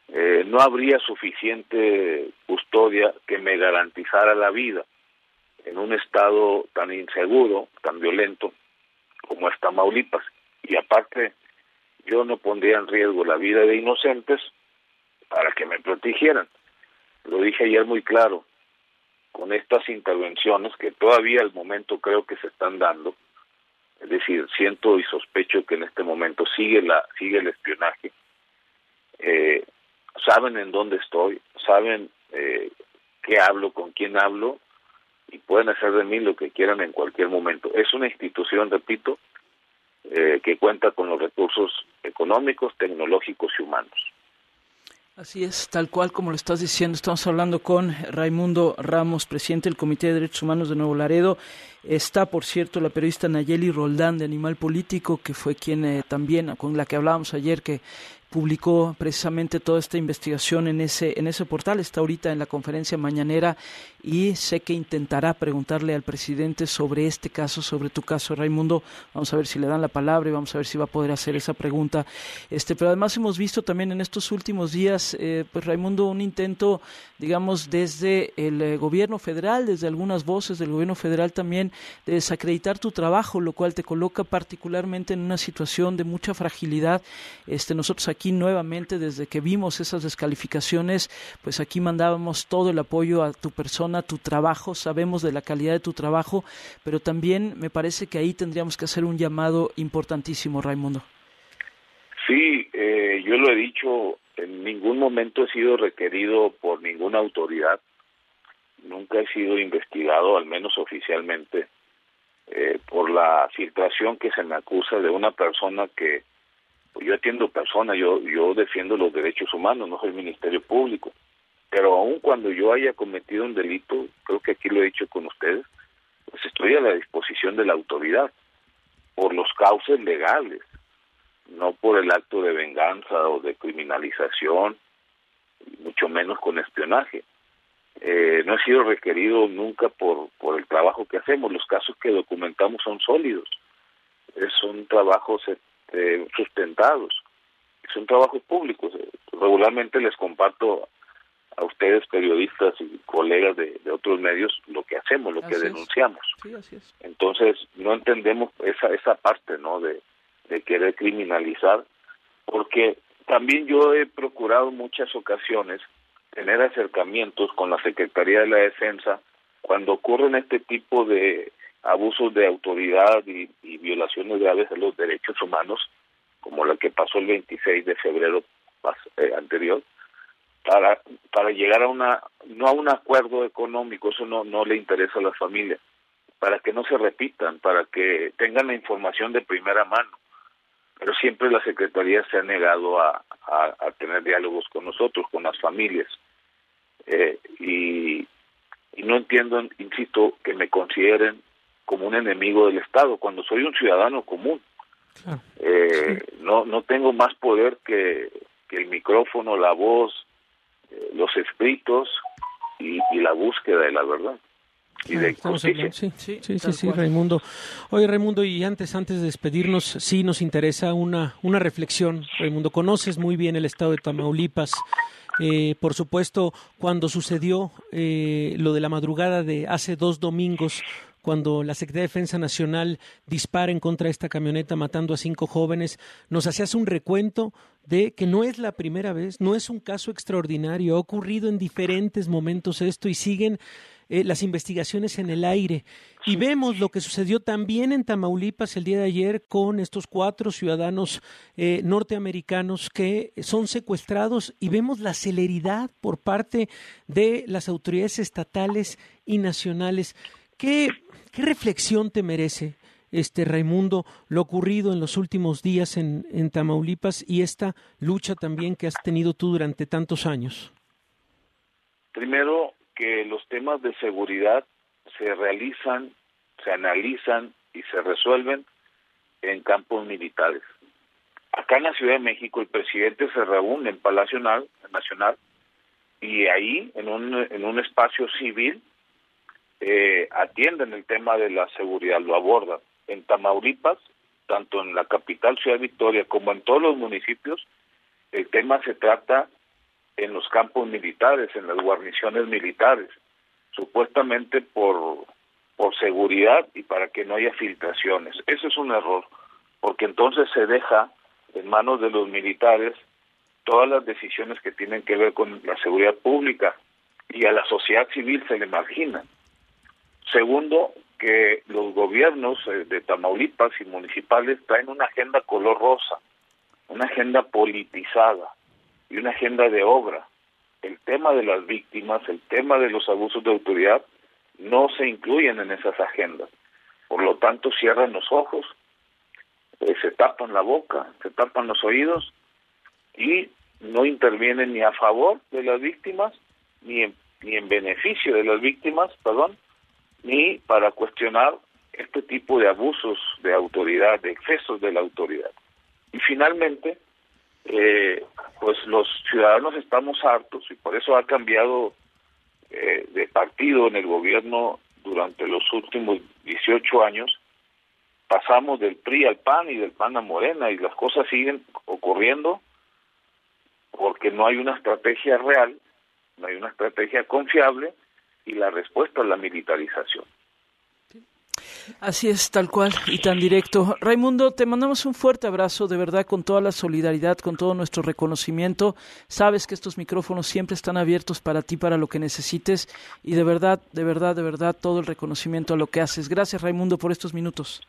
S15: eh, no habría suficiente custodia que me garantizara la vida en un estado tan inseguro, tan violento como es Tamaulipas. Y aparte, yo no pondría en riesgo la vida de inocentes para que me protegieran. Lo dije ayer muy claro, con estas intervenciones que todavía al momento creo que se están dando, es decir, siento y sospecho que en este momento sigue la sigue el espionaje. Eh, saben en dónde estoy, saben eh, qué hablo, con quién hablo y pueden hacer de mí lo que quieran en cualquier momento. Es una institución, repito, eh, que cuenta con los recursos económicos, tecnológicos y humanos.
S11: Así es, tal cual como lo estás diciendo. Estamos hablando con Raimundo Ramos, presidente del Comité de Derechos Humanos de Nuevo Laredo. Está, por cierto, la periodista Nayeli Roldán de Animal Político, que fue quien eh, también, con la que hablábamos ayer, que publicó precisamente toda esta investigación en ese en ese portal. Está ahorita en la conferencia mañanera y sé que intentará preguntarle al presidente sobre este caso sobre tu caso Raimundo. Vamos a ver si le dan la palabra y vamos a ver si va a poder hacer esa pregunta. Este pero además hemos visto también en estos últimos días eh, pues Raimundo un intento digamos desde el eh, gobierno federal desde algunas voces del gobierno federal también de desacreditar tu trabajo lo cual te coloca particularmente en una situación de mucha fragilidad. Este nosotros aquí nuevamente desde que vimos esas descalificaciones, pues aquí mandábamos todo el apoyo a tu persona, a tu trabajo, sabemos de la calidad de tu trabajo, pero también me parece que ahí tendríamos que hacer un llamado importantísimo, Raimundo.
S15: Sí, eh, yo lo he dicho, en ningún momento he sido requerido por ninguna autoridad, nunca he sido investigado, al menos oficialmente, eh, por la filtración que se me acusa de una persona que yo atiendo personas, yo, yo defiendo los derechos humanos, no soy Ministerio Público. Pero aun cuando yo haya cometido un delito, creo que aquí lo he dicho con ustedes, pues estoy a la disposición de la autoridad, por los cauces legales, no por el acto de venganza o de criminalización, mucho menos con espionaje. Eh, no he sido requerido nunca por, por el trabajo que hacemos, los casos que documentamos son sólidos, son trabajos eh, sustentados. Son trabajos públicos. Regularmente les comparto a ustedes, periodistas y colegas de, otros medios, lo que hacemos, lo que denunciamos. Entonces, no entendemos esa, esa parte, ¿no? De, de querer criminalizar, porque también yo he procurado muchas ocasiones tener acercamientos con la Secretaría de la Defensa cuando ocurren este tipo de abusos de autoridad y, violaciones graves de los derechos humanos, como la que pasó el 26 de febrero eh, anterior, para, para llegar a una, no a un acuerdo económico, eso no, no le interesa a las familias, para que no se repitan, para que tengan la información de primera mano. Pero siempre la Secretaría se ha negado a, a, tener diálogos con nosotros, con las familias. Eh, y, y no entiendo, insisto, que me consideren como un enemigo del Estado, cuando soy un ciudadano común. Eh, no, no tengo más poder que, que el micrófono, la voz, eh, los escritos y, y la búsqueda de la verdad.
S12: Estamos hablando- sí, sí, sí, sí, Raimundo. Oye, Raimundo, y antes, antes de despedirnos, sí nos interesa una, una reflexión. Raimundo, conoces muy bien el estado de Tamaulipas. Eh, por supuesto, cuando sucedió eh, lo de la madrugada de hace dos domingos, cuando la Secretaría de Defensa Nacional dispara en contra de esta camioneta matando a cinco jóvenes, nos hacías un recuento de que no es la primera vez, no es un caso extraordinario, ha ocurrido en diferentes momentos esto y siguen eh, las investigaciones en el aire. Y vemos lo que sucedió también en Tamaulipas el día de ayer con estos cuatro ciudadanos eh, norteamericanos que son secuestrados y vemos la celeridad por parte de las autoridades estatales y nacionales. ¿Qué, reflexión te merece? Este Raimundo, lo ocurrido en los últimos días en, Tamaulipas y esta lucha también que has tenido tú durante tantos años.
S15: Primero, que los temas de seguridad se realizan, se analizan y se resuelven en campos militares. Acá en la Ciudad de México el presidente se reúne en Palacio Nacional, Nacional y ahí, en un, en un espacio civil, eh, atienden el tema de la seguridad, lo abordan. En Tamaulipas, tanto en la capital Ciudad Victoria como en todos los municipios, el tema se trata en los campos militares, en las guarniciones militares, supuestamente por, por seguridad y para que no haya filtraciones. Eso es un error, porque entonces se deja en manos de los militares todas las decisiones que tienen que ver con la seguridad pública y a la sociedad civil se le margina. Segundo, que los gobiernos eh, de Tamaulipas y municipales traen una agenda color rosa, una agenda politizada y una agenda de obra. El tema de las víctimas, el tema de los abusos de autoridad, no se incluyen en esas agendas. Por lo tanto, cierran los ojos, eh, se tapan la boca, se tapan los oídos y no intervienen ni a favor de las víctimas, ni en, ni en beneficio de las víctimas, perdón, ni para cuestionar este tipo de abusos de autoridad, de excesos de la autoridad. Y finalmente, eh, pues los ciudadanos estamos hartos y por eso ha cambiado eh, de partido en el gobierno durante los últimos 18 años. Pasamos del PRI al PAN y del PAN a Morena y las cosas siguen ocurriendo porque no hay una estrategia real, no hay una estrategia confiable y la respuesta es la militarización.
S11: Así es, tal cual y tan directo. Raimundo, te mandamos un fuerte abrazo, de verdad, con toda la solidaridad, con todo nuestro reconocimiento. Sabes que estos micrófonos siempre están abiertos para ti, para lo que necesites y de verdad, de verdad, de verdad, todo el reconocimiento a lo que haces. Gracias, Raimundo, por estos minutos.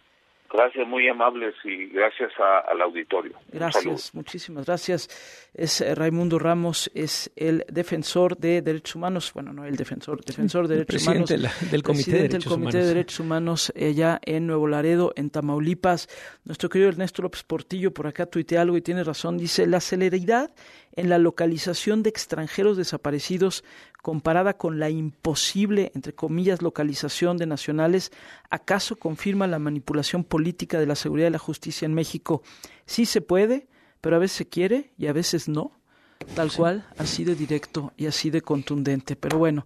S15: Gracias, muy amables y gracias a- al auditorio.
S11: Gracias, muchísimas gracias. Es eh, Raimundo Ramos, es el defensor de derechos humanos, bueno, no el defensor, defensor de derechos
S12: presidente
S11: humanos,
S12: de la- del Comité de
S11: presidente del
S12: Derechos
S11: Comité
S12: Humanos,
S11: de. Derechos Humanos allá en Nuevo Laredo, en Tamaulipas. Nuestro querido Ernesto López Portillo por acá tuitea algo y tiene razón, dice, la celeridad en la localización de extranjeros desaparecidos comparada con la imposible, entre comillas, localización de nacionales, ¿acaso confirma la manipulación política de la seguridad y la justicia en México? Sí se puede, pero a veces se quiere y a veces no. Tal cual, así de directo y así de contundente. Pero bueno,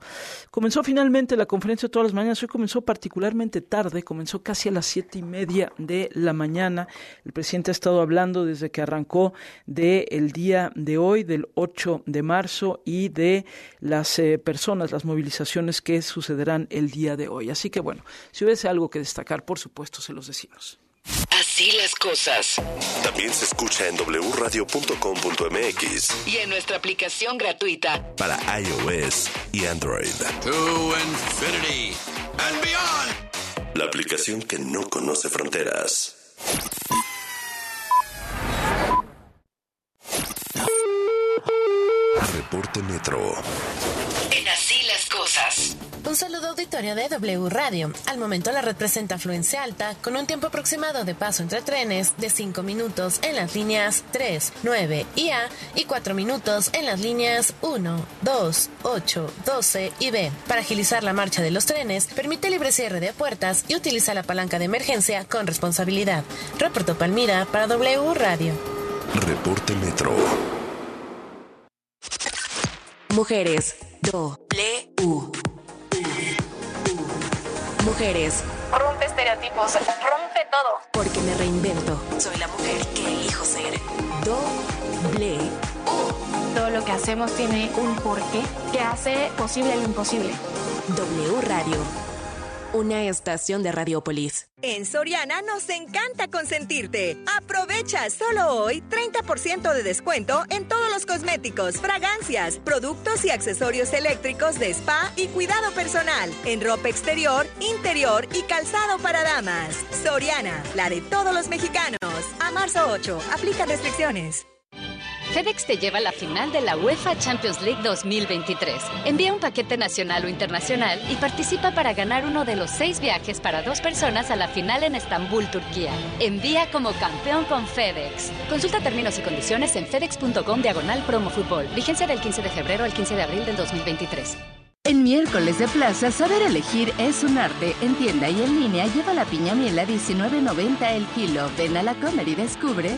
S11: comenzó finalmente la conferencia de todas las mañanas. Hoy comenzó particularmente tarde, comenzó casi a las siete y media de la mañana. El presidente ha estado hablando desde que arrancó del día de hoy, del 8 de marzo, y de las eh, personas, las movilizaciones que sucederán el día de hoy. Así que bueno, si hubiese algo que destacar, por supuesto, se los decimos.
S1: Así las cosas. También se escucha en wradio.com.mx
S7: Y en nuestra aplicación gratuita.
S1: para iOS y Android.
S16: To infinity and beyond.
S1: La aplicación que no conoce fronteras. Reporte Metro.
S7: Cosas.
S2: Un saludo auditorio de W Radio. Al momento la red presenta afluencia alta con un tiempo aproximado de paso entre trenes de 5 minutos en las líneas 3, 9 y A y 4 minutos en las líneas 1, 2, 8, 12 y B. Para agilizar la marcha de los trenes, permite libre cierre de puertas y utiliza la palanca de emergencia con responsabilidad. Reporto Palmira para W Radio.
S1: Reporte Metro.
S2: Mujeres. W. Mujeres.
S4: Rompe estereotipos, rompe todo.
S2: Porque me reinvento. Soy la mujer que elijo ser. Doble.
S4: Todo lo que hacemos tiene un porqué que hace posible lo imposible.
S2: W Radio. Una estación de Radiopolis.
S6: En Soriana nos encanta consentirte. Aprovecha solo hoy 30% de descuento en todos los cosméticos, fragancias, productos y accesorios eléctricos de spa y cuidado personal, en ropa exterior, interior y calzado para damas. Soriana, la de todos los mexicanos. A marzo 8, aplica restricciones.
S17: FedEx te lleva a la final de la UEFA Champions League 2023. Envía un paquete nacional o internacional y participa para ganar uno de los seis viajes para dos personas a la final en Estambul, Turquía. Envía como campeón con FedEx. Consulta términos y condiciones en fedex.com diagonal promo fútbol. Vigencia del 15 de febrero al 15 de abril del 2023.
S3: En miércoles de plaza, saber elegir es un arte. En tienda y en línea lleva la piña miel a 19.90 el kilo. Ven a la Comer y descubre.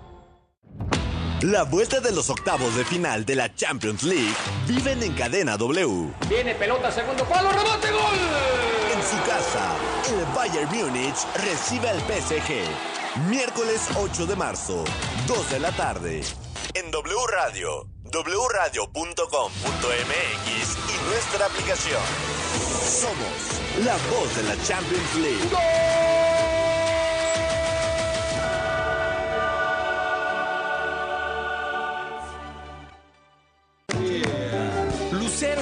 S18: La vuelta de los octavos de final de la Champions League viven en cadena W.
S19: Viene pelota, segundo palo, rebote, gol.
S18: En su casa, el Bayern Múnich recibe al PSG. Miércoles 8 de marzo, 2 de la tarde. En W Radio, wradio.com.mx y nuestra aplicación. Somos la voz de la Champions League.
S20: Lucero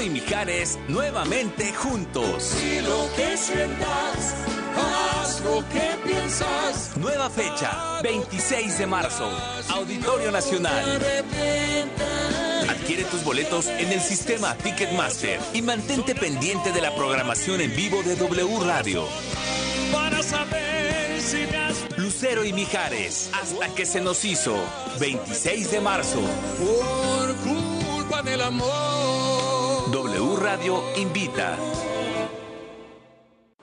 S20: y Mijares nuevamente juntos.
S21: Y lo que sientas, haz lo que piensas.
S20: Nueva fecha, 26 de marzo, Auditorio Nacional. Adquiere tus boletos en el sistema Ticketmaster y mantente pendiente de la programación en vivo de W Radio.
S21: Para saber si
S20: Lucero y Mijares, hasta que se nos hizo, 26 de marzo.
S21: por culpa del amor.
S20: Radio invita.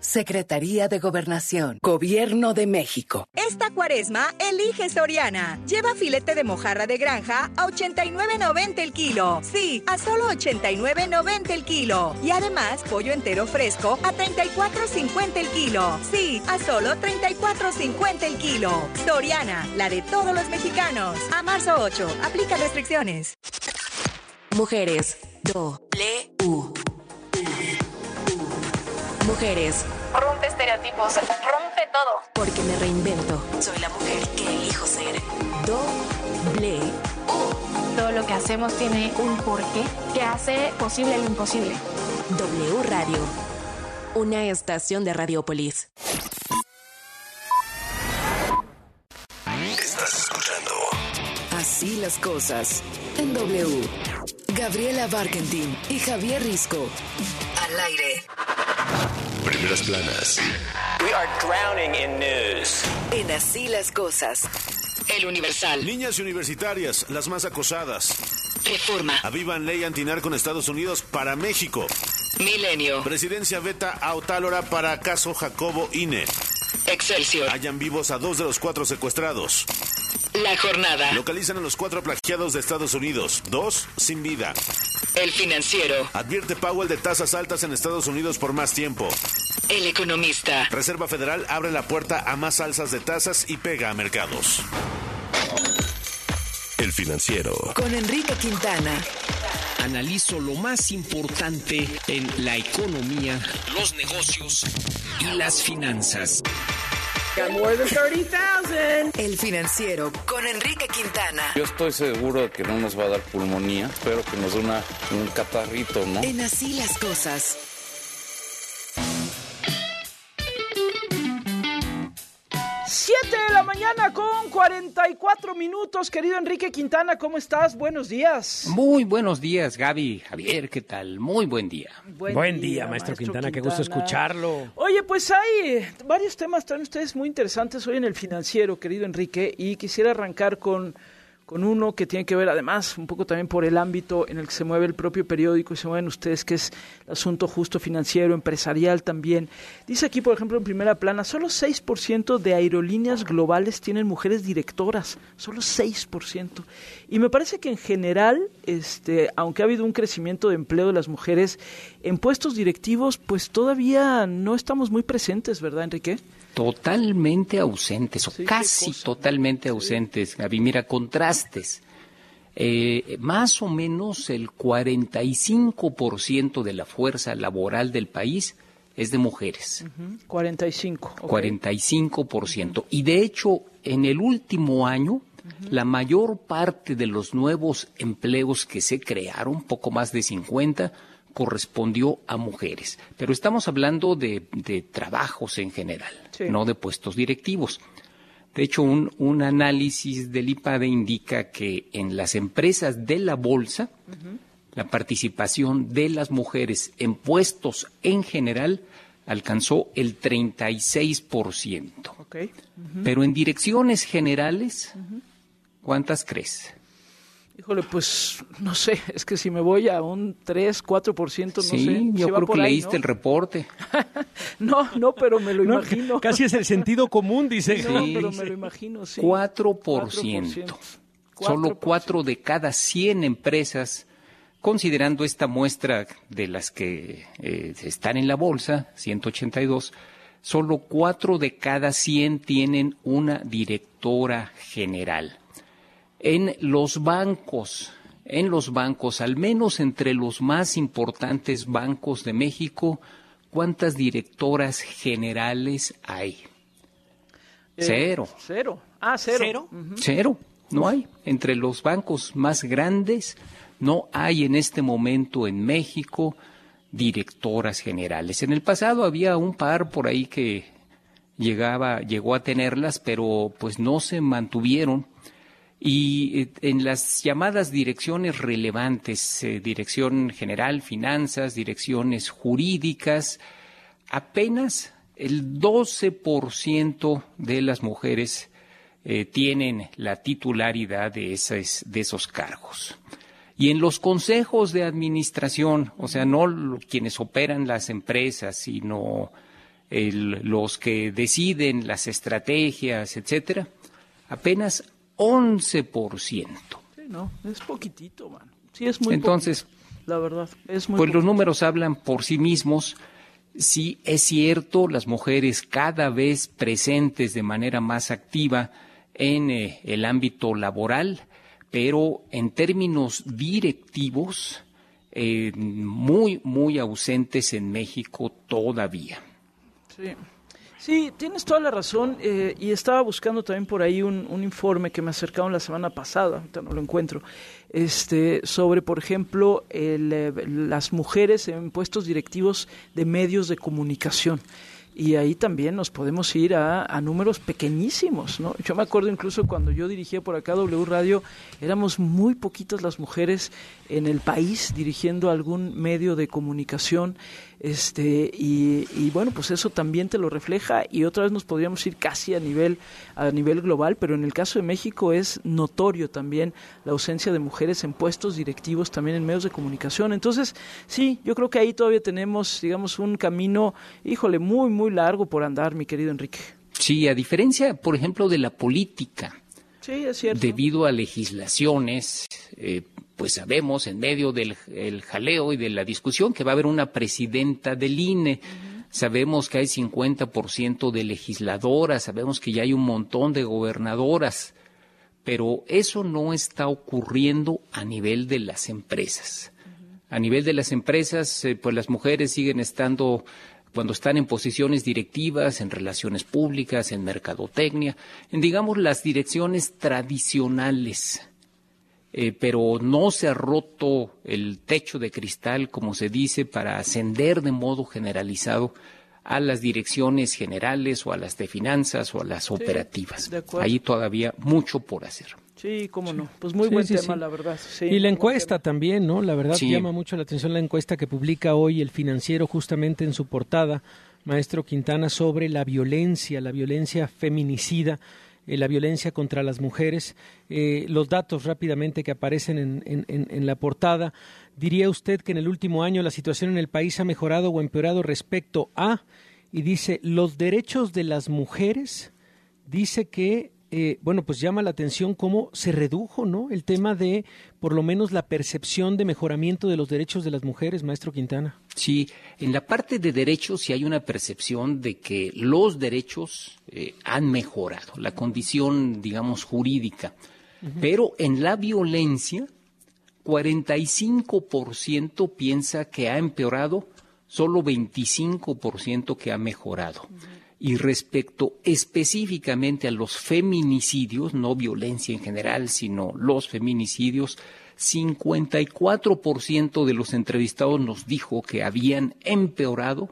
S22: Secretaría de Gobernación, Gobierno de México.
S6: Esta cuaresma, elige Soriana. Lleva filete de mojarra de granja a 89.90 el kilo. Sí, a solo 89.90 el kilo. Y además, pollo entero fresco a 34.50 el kilo. Sí, a solo 34.50 el kilo. Soriana, la de todos los mexicanos. A marzo 8, aplica restricciones.
S23: Mujeres. Do. Le. U. Mujeres.
S4: Rompe estereotipos, rompe todo.
S23: Porque me reinvento. Soy la mujer que elijo ser. Doble.
S4: Todo lo que hacemos tiene un porqué que hace posible lo imposible.
S23: W Radio. Una estación de Radiopolis.
S1: Estás escuchando
S22: Así las cosas. En W. Gabriela Barkentin y Javier Risco. Al aire.
S1: Primeras planas.
S24: We are drowning in news.
S22: En Así las cosas.
S7: El Universal.
S18: Niñas universitarias, las más acosadas.
S7: Reforma.
S18: Avivan ley antinar con Estados Unidos para México.
S7: Milenio.
S18: Presidencia veta a Otálora para caso Jacobo INE.
S7: Excelsior.
S18: Hallan vivos a dos de los cuatro secuestrados.
S7: La jornada.
S18: Localizan a los cuatro plagiados de Estados Unidos. Dos sin vida.
S7: El financiero.
S18: Advierte Powell de tasas altas en Estados Unidos por más tiempo.
S7: El economista.
S18: Reserva Federal abre la puerta a más alzas de tasas y pega a mercados.
S1: El financiero.
S22: Con Enrique Quintana.
S25: Analizo lo más importante en la economía, los negocios y las finanzas.
S22: El financiero con Enrique Quintana.
S26: Yo estoy seguro de que no nos va a dar pulmonía, espero que nos dé una, un catarrito, ¿no?
S22: En así las cosas.
S11: De la mañana con 44 minutos, querido Enrique Quintana, ¿cómo estás? Buenos días.
S27: Muy buenos días, Gaby, Javier, ¿qué tal? Muy buen día.
S28: Buen, día, maestro, Quintana, qué gusto escucharlo.
S11: Oye, pues hay varios temas, están ustedes muy interesantes hoy en el financiero, querido Enrique, y quisiera arrancar con con uno que tiene que ver además un poco también por el ámbito en el que se mueve el propio periódico y se mueven ustedes, que es el asunto justo financiero, empresarial también. Dice aquí, por ejemplo, en primera plana, solo 6% de aerolíneas globales tienen mujeres directoras, solo 6%. Y me parece que en general, este, aunque ha habido un crecimiento de empleo de las mujeres en puestos directivos, pues todavía no estamos muy presentes, ¿verdad, Enrique?
S27: Totalmente ausentes, o casi totalmente ausentes, Gaby. Mira, contrastes. Eh, más o menos el 45% de la fuerza laboral del país es de mujeres.
S11: 45.
S27: 45%. Y de hecho, en el último año, la mayor parte de los nuevos empleos que se crearon, poco más de 50, correspondió a mujeres. Pero estamos hablando de, trabajos en general, no de puestos directivos. De hecho, un, un, análisis del IPADE indica que en las empresas de la bolsa, la participación de las mujeres en puestos en general alcanzó el 36%. Pero en direcciones generales, ¿cuántas crees?
S11: Híjole, pues no sé, (laughs) es que si me voy a un 3, 4%, no
S27: sí,
S11: sé.
S27: yo creo que leíste el reporte. (laughs)
S11: no, no, pero me lo imagino. (laughs)
S28: casi es el sentido común, dice.
S11: No, pero me lo imagino, sí.
S27: 4%. 4%. Solo 4 de cada 100 empresas, considerando esta muestra de las que eh, están en la bolsa, 182, solo 4 de cada 100 tienen una directora general en los bancos, en los bancos, al menos entre los más importantes bancos de México, ¿cuántas directoras generales hay?
S11: Eh,
S27: cero.
S11: Cero. Ah, cero.
S27: Cero. Cero. No hay. Entre los bancos más grandes, no hay en este momento en México directoras generales. En el pasado había un par por ahí que llegaba, llegó a tenerlas, pero pues no se mantuvieron y eh, en las llamadas direcciones relevantes, eh, dirección general, finanzas, direcciones jurídicas, apenas el 12% de las mujeres eh, tienen la titularidad de, esas, de esos cargos. Y en los consejos de administración, o sea, no quienes operan las empresas, sino los que deciden las estrategias, etcétera, apenas 11%.
S11: Sí, no, es poquitito, mano. Sí, es muy
S27: Entonces,
S11: poquito, la verdad, es muy
S27: pues los números hablan por sí mismos. Sí, es cierto, las mujeres cada vez presentes de manera más activa en eh, el ámbito laboral, pero en términos directivos, eh, muy, muy ausentes en México todavía.
S11: Sí. Sí, tienes toda la razón eh, y estaba buscando también por ahí un, informe que me acercaron la semana pasada, no lo encuentro, este, sobre, por ejemplo, el, eh, las mujeres en puestos directivos de medios de comunicación. Y ahí también nos podemos ir a, a números pequeñísimos, ¿no? Yo me acuerdo incluso cuando yo dirigía por acá W Radio, éramos muy poquitas las mujeres en el país dirigiendo algún medio de comunicación, este, y, y bueno, pues eso también te lo refleja y otra vez nos podríamos ir casi a nivel, a nivel global, pero en el caso de México es notorio también la ausencia de mujeres en puestos directivos también en medios de comunicación. Entonces, sí, yo creo que ahí todavía tenemos, digamos, un camino, híjole, muy, muy largo por andar, mi querido Enrique.
S27: Sí, a diferencia, por ejemplo, de la política,
S11: Sí, es cierto.
S27: debido a legislaciones, eh, pues sabemos en medio del el jaleo y de la discusión que va a haber una presidenta del INE. Sabemos que hay 50% de legisladoras, sabemos que ya hay un montón de gobernadoras, pero eso no está ocurriendo a nivel de las empresas. A nivel de las empresas, eh, pues las mujeres siguen estando cuando están en posiciones directivas, en relaciones públicas, en mercadotecnia, en digamos las direcciones tradicionales. Eh, pero no se ha roto el techo de cristal, como se dice, para ascender de modo generalizado a las direcciones generales o a las de finanzas o a las operativas.
S11: de acuerdo.
S27: Ahí todavía mucho por hacer.
S11: Sí, cómo no. Pues muy
S28: Sí,
S11: buen
S28: sí,
S11: tema,
S28: sí.
S11: la verdad. Sí,
S28: y la encuesta también, ¿no? La verdad
S27: Sí.
S28: llama mucho la atención la encuesta que publica hoy el financiero justamente en su portada, maestro Quintana, sobre la violencia, la violencia feminicida, eh, la violencia contra las mujeres. Eh, los datos rápidamente que aparecen en, en- la portada. ¿Diría usted que en el último año la situación en el país ha mejorado o empeorado respecto a, y dice, los derechos de las mujeres? dice que, eh, bueno, pues llama la atención cómo se redujo, ¿no? El tema de, por lo menos, la percepción de mejoramiento de los derechos de las mujeres, maestro Quintana.
S27: Sí, en la parte de derechos sí hay una percepción de que los derechos eh, han mejorado, la condición, digamos, jurídica. Pero en la violencia, 45% piensa que ha empeorado, solo 25% que ha mejorado. Y respecto específicamente a los feminicidios, no violencia en general, sino los feminicidios, 54% de los entrevistados nos dijo que habían empeorado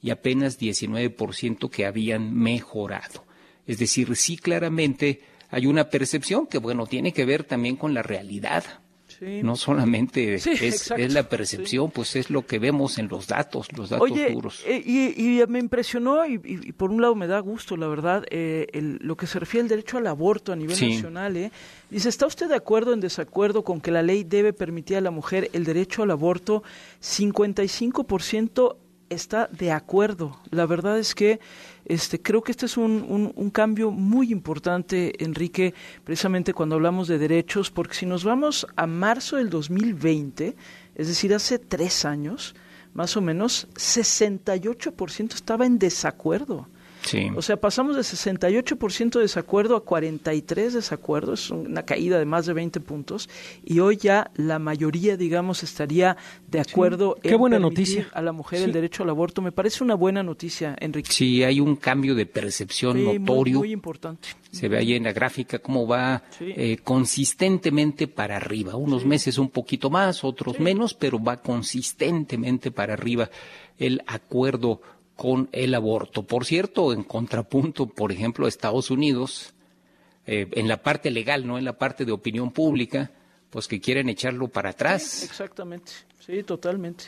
S27: y apenas 19% que habían mejorado. Es decir, sí claramente hay una percepción que, bueno, tiene que ver también con la realidad.
S11: Sí.
S27: No solamente
S11: Sí,
S27: es, la percepción, pues es lo que vemos en los datos, los datos
S11: Oye,
S27: duros.
S11: eh, y, y me impresionó y, por un lado me da gusto, la verdad, eh, el- lo que se refiere al derecho al aborto a nivel nacional. ¿eh? Dice, ¿está usted de acuerdo o en desacuerdo con que la ley debe permitir a la mujer el derecho al aborto? 55% está de acuerdo. La verdad es que este, creo que este es un, un- un cambio muy importante, Enrique, precisamente cuando hablamos de derechos, porque si nos vamos a marzo del 2020, es decir, hace tres años, más o menos, 68% estaba en desacuerdo.
S27: Sí.
S11: O sea, pasamos de 68% de desacuerdo a 43% desacuerdo, es una caída de más de 20 puntos, y hoy ya la mayoría, digamos, estaría de acuerdo
S28: qué
S11: en
S28: buena noticia.
S11: a la mujer
S28: Sí.
S11: el derecho al aborto. Me parece una buena noticia, Enrique.
S27: Sí, hay un cambio de percepción
S11: muy-
S27: notorio.
S11: Muy, importante.
S27: Se ve ahí en la gráfica cómo va eh, consistentemente para arriba. Unos meses un poquito más, otros menos, pero va consistentemente para arriba el acuerdo con el aborto. Por cierto, en contrapunto, por ejemplo, a Estados Unidos, eh, en la parte legal, no en la parte de opinión pública, pues que quieren echarlo para atrás.
S11: Exactamente, sí, totalmente.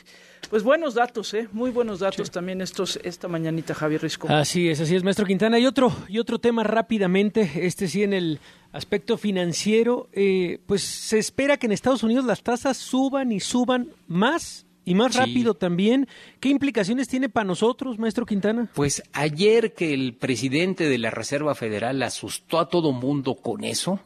S11: Pues buenos datos, ¿eh? Muy buenos datos también estos esta mañanita, Javier Risco.
S28: Así es, así es, maestro Quintana. Y otro, y otro tema rápidamente, este sí en el aspecto financiero, eh, pues se espera que en Estados Unidos las tasas suban y suban más y más rápido también. ¿Qué implicaciones tiene para nosotros, maestro Quintana?
S27: Pues ayer que el presidente de la Reserva Federal asustó a todo mundo con eso,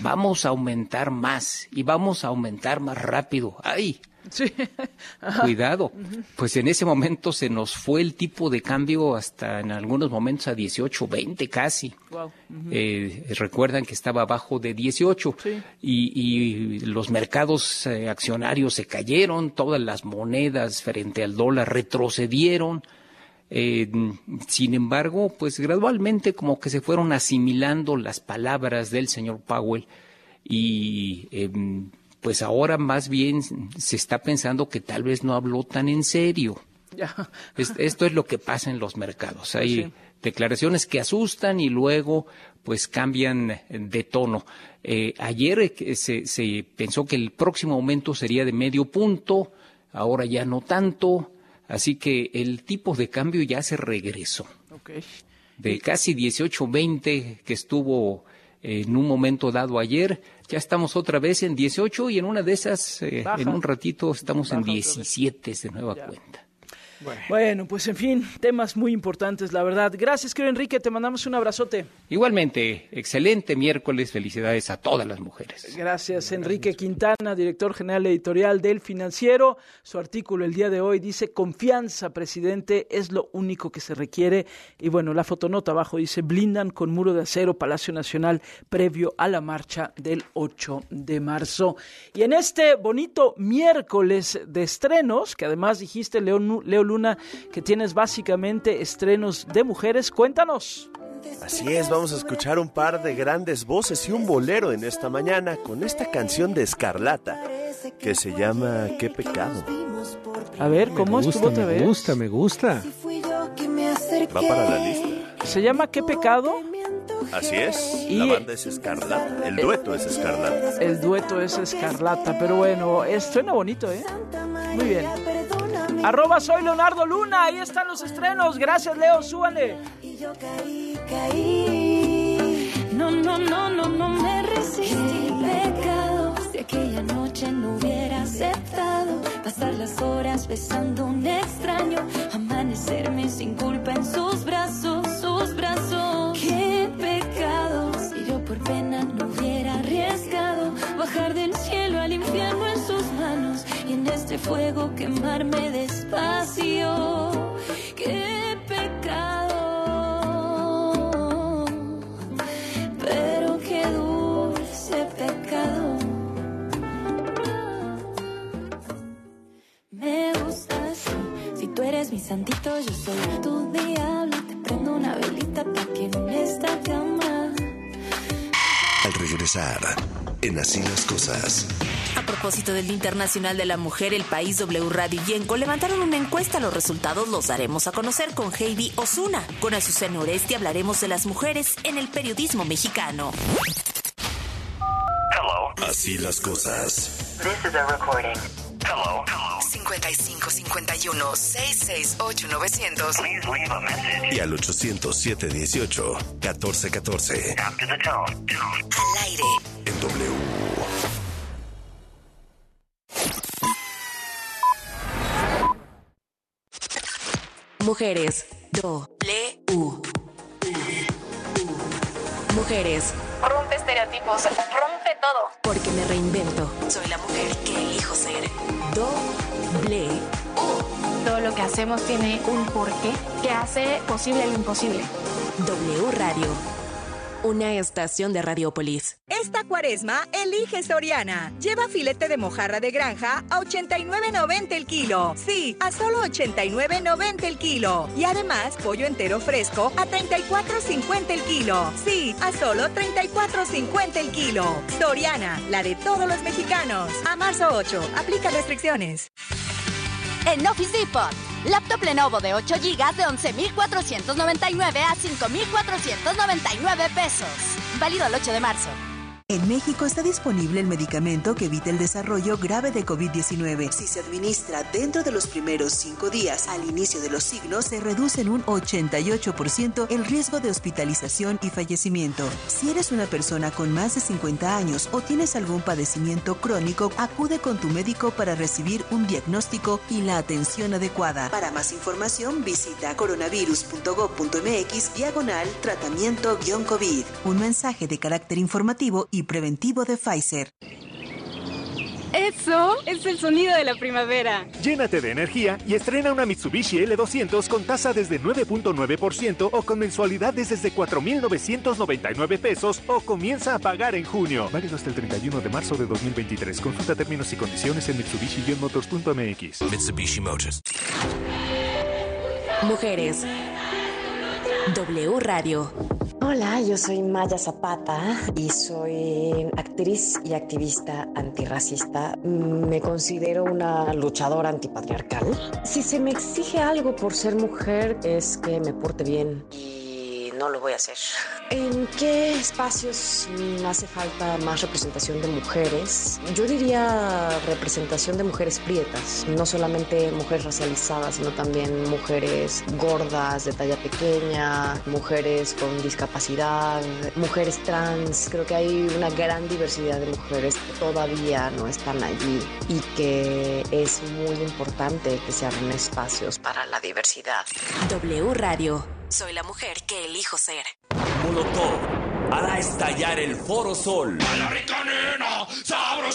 S27: vamos a aumentar más y vamos a aumentar más rápido. ¡Ay!
S11: Sí. (laughs)
S27: Cuidado. Pues en ese momento se nos fue el tipo de cambio hasta en algunos momentos a 18, 20 casi.
S11: Wow.
S27: Eh, recuerdan que estaba abajo de 18
S11: Sí.
S27: y, y los mercados eh, accionarios se cayeron, todas las monedas frente al dólar retrocedieron. Eh, sin embargo, pues gradualmente como que se fueron asimilando las palabras del señor Powell y em, pues ahora más bien se está pensando que tal vez no habló tan en serio. Es- esto es lo que pasa en los mercados. Hay
S11: Sí.
S27: declaraciones que asustan y luego pues cambian de tono. Eh, ayer eh, se, se pensó que el próximo aumento sería de medio punto, ahora ya no tanto, así que el tipo de cambio ya se regresó. De casi 18.20 que estuvo eh, en un momento dado ayer, ya estamos otra vez en 18 y en una de esas, eh, en un ratito, estamos en
S11: Baja otra vez.
S27: 17 de nueva cuenta.
S11: Bueno, pues en fin, temas muy importantes, la verdad. Gracias, querido Enrique, te mandamos un abrazote.
S27: Igualmente, excelente miércoles, felicidades a todas las mujeres.
S11: Gracias, Enrique Quintana, director general editorial del Financiero. Su artículo el día de hoy dice, confianza, presidente, es lo único que se requiere. Y bueno, la fotonota abajo dice, blindan con muro de acero Palacio Nacional previo a la marcha del 8 de marzo. Y en este bonito miércoles de estrenos, que además dijiste, Leo, Nu- Leo Luna, que tienes básicamente estrenos de mujeres, cuéntanos.
S18: Así es, vamos a escuchar un par de grandes voces y un bolero en esta mañana con esta canción de Escarlata que se llama ¿Qué pecado?
S11: A ver, ¿cómo
S28: me
S11: estuvo
S28: gusta,
S11: otra
S28: me
S11: vez?
S28: gusta, me gusta.
S18: Va para la lista.
S11: Se llama ¿Qué pecado?
S18: Así es,
S11: Y-
S18: la banda es Escarlata, el dueto es Escarlata.
S11: El dueto es Escarlata, pero bueno, es, suena bonito, ¿eh? Muy bien. Arroba soy Leonardo Luna, ahí están los estrenos. Gracias, Leo, súbale.
S29: No, no, no, no, no me resistí. Pecado, si aquella noche no hubiera aceptado pasar las horas besando a un extraño, amanecerme sin culpa en sus brazos, sus brazos. Qué pecado, si yo por pena no hubiera en este fuego quemarme despacio. Qué pecado. Pero qué dulce pecado. Me gusta así. Si tú eres mi santito, yo soy tu diablo. Te prendo una velita para que en esta cama.
S1: Al regresar, en Así las Cosas.
S30: A propósito del Día Internacional de la Mujer, el país W Radio y Yenko levantaron una encuesta. Los resultados los daremos a conocer con Heidi Osuna. Con Azucena Oresti hablaremos de las mujeres en el periodismo mexicano.
S1: Así las cosas.
S30: This is a recording.
S1: Hello.
S30: 55 51 668 900.
S1: Y al 807 18 14 14.
S30: Al aire.
S23: Mujeres. U. Mujeres.
S4: Rompe estereotipos, rompe todo.
S23: Porque me reinvento. Soy la mujer que elijo ser. Doble.
S4: Todo lo que hacemos tiene un porqué que hace posible lo imposible.
S23: W Radio. Una estación de Radiopolis.
S6: Esta cuaresma, elige Soriana. Lleva filete de mojarra de granja a 89.90 el kilo. Sí, a solo 89.90 el kilo. Y además, pollo entero fresco a 34.50 el kilo. Sí, a solo 34.50 el kilo. Soriana, la de todos los mexicanos. A marzo 8, aplica restricciones.
S31: En Office Depot, laptop Lenovo de 8 GB de 11.499 a 5.499 pesos. Válido el 8 de marzo.
S32: En México está disponible el medicamento que evita el desarrollo grave de COVID-19. Si se administra dentro de los primeros cinco días al inicio de los signos, se reduce en un 88% el riesgo de hospitalización y fallecimiento. Si eres una persona con más de 50 años o tienes algún padecimiento crónico, acude con tu médico para recibir un diagnóstico y la atención adecuada. Para más información, visita coronavirus.gov.mx diagonal tratamiento-COVID. Un mensaje de carácter informativo y preventivo de Pfizer.
S33: Eso es el sonido de la primavera.
S5: Llénate de energía y estrena una Mitsubishi L200 con tasa desde 9.9% o con mensualidades desde 4.999 pesos o comienza a pagar en junio. Válido hasta el 31 de marzo de 2023. Consulta términos y condiciones en mitsubishi-motors.mx.
S1: Mitsubishi Motors.
S2: Mujeres. W Radio.
S34: Hola, yo soy Maya Zapata y soy actriz y activista antirracista. Me considero una luchadora antipatriarcal. Si se me exige algo por ser mujer es que me porte bien no lo voy a hacer. ¿En qué espacios hace falta más representación de mujeres? Yo diría representación de mujeres prietas, no solamente mujeres racializadas, sino también mujeres gordas, de talla pequeña, mujeres con discapacidad, mujeres trans. Creo que hay una gran diversidad de mujeres que todavía no están allí y que es muy importante que se abran espacios para la diversidad.
S2: W Radio. Soy la mujer que elijo ser.
S20: Molotov hará estallar el Foro Sol.
S19: A la rica nena, sabrosita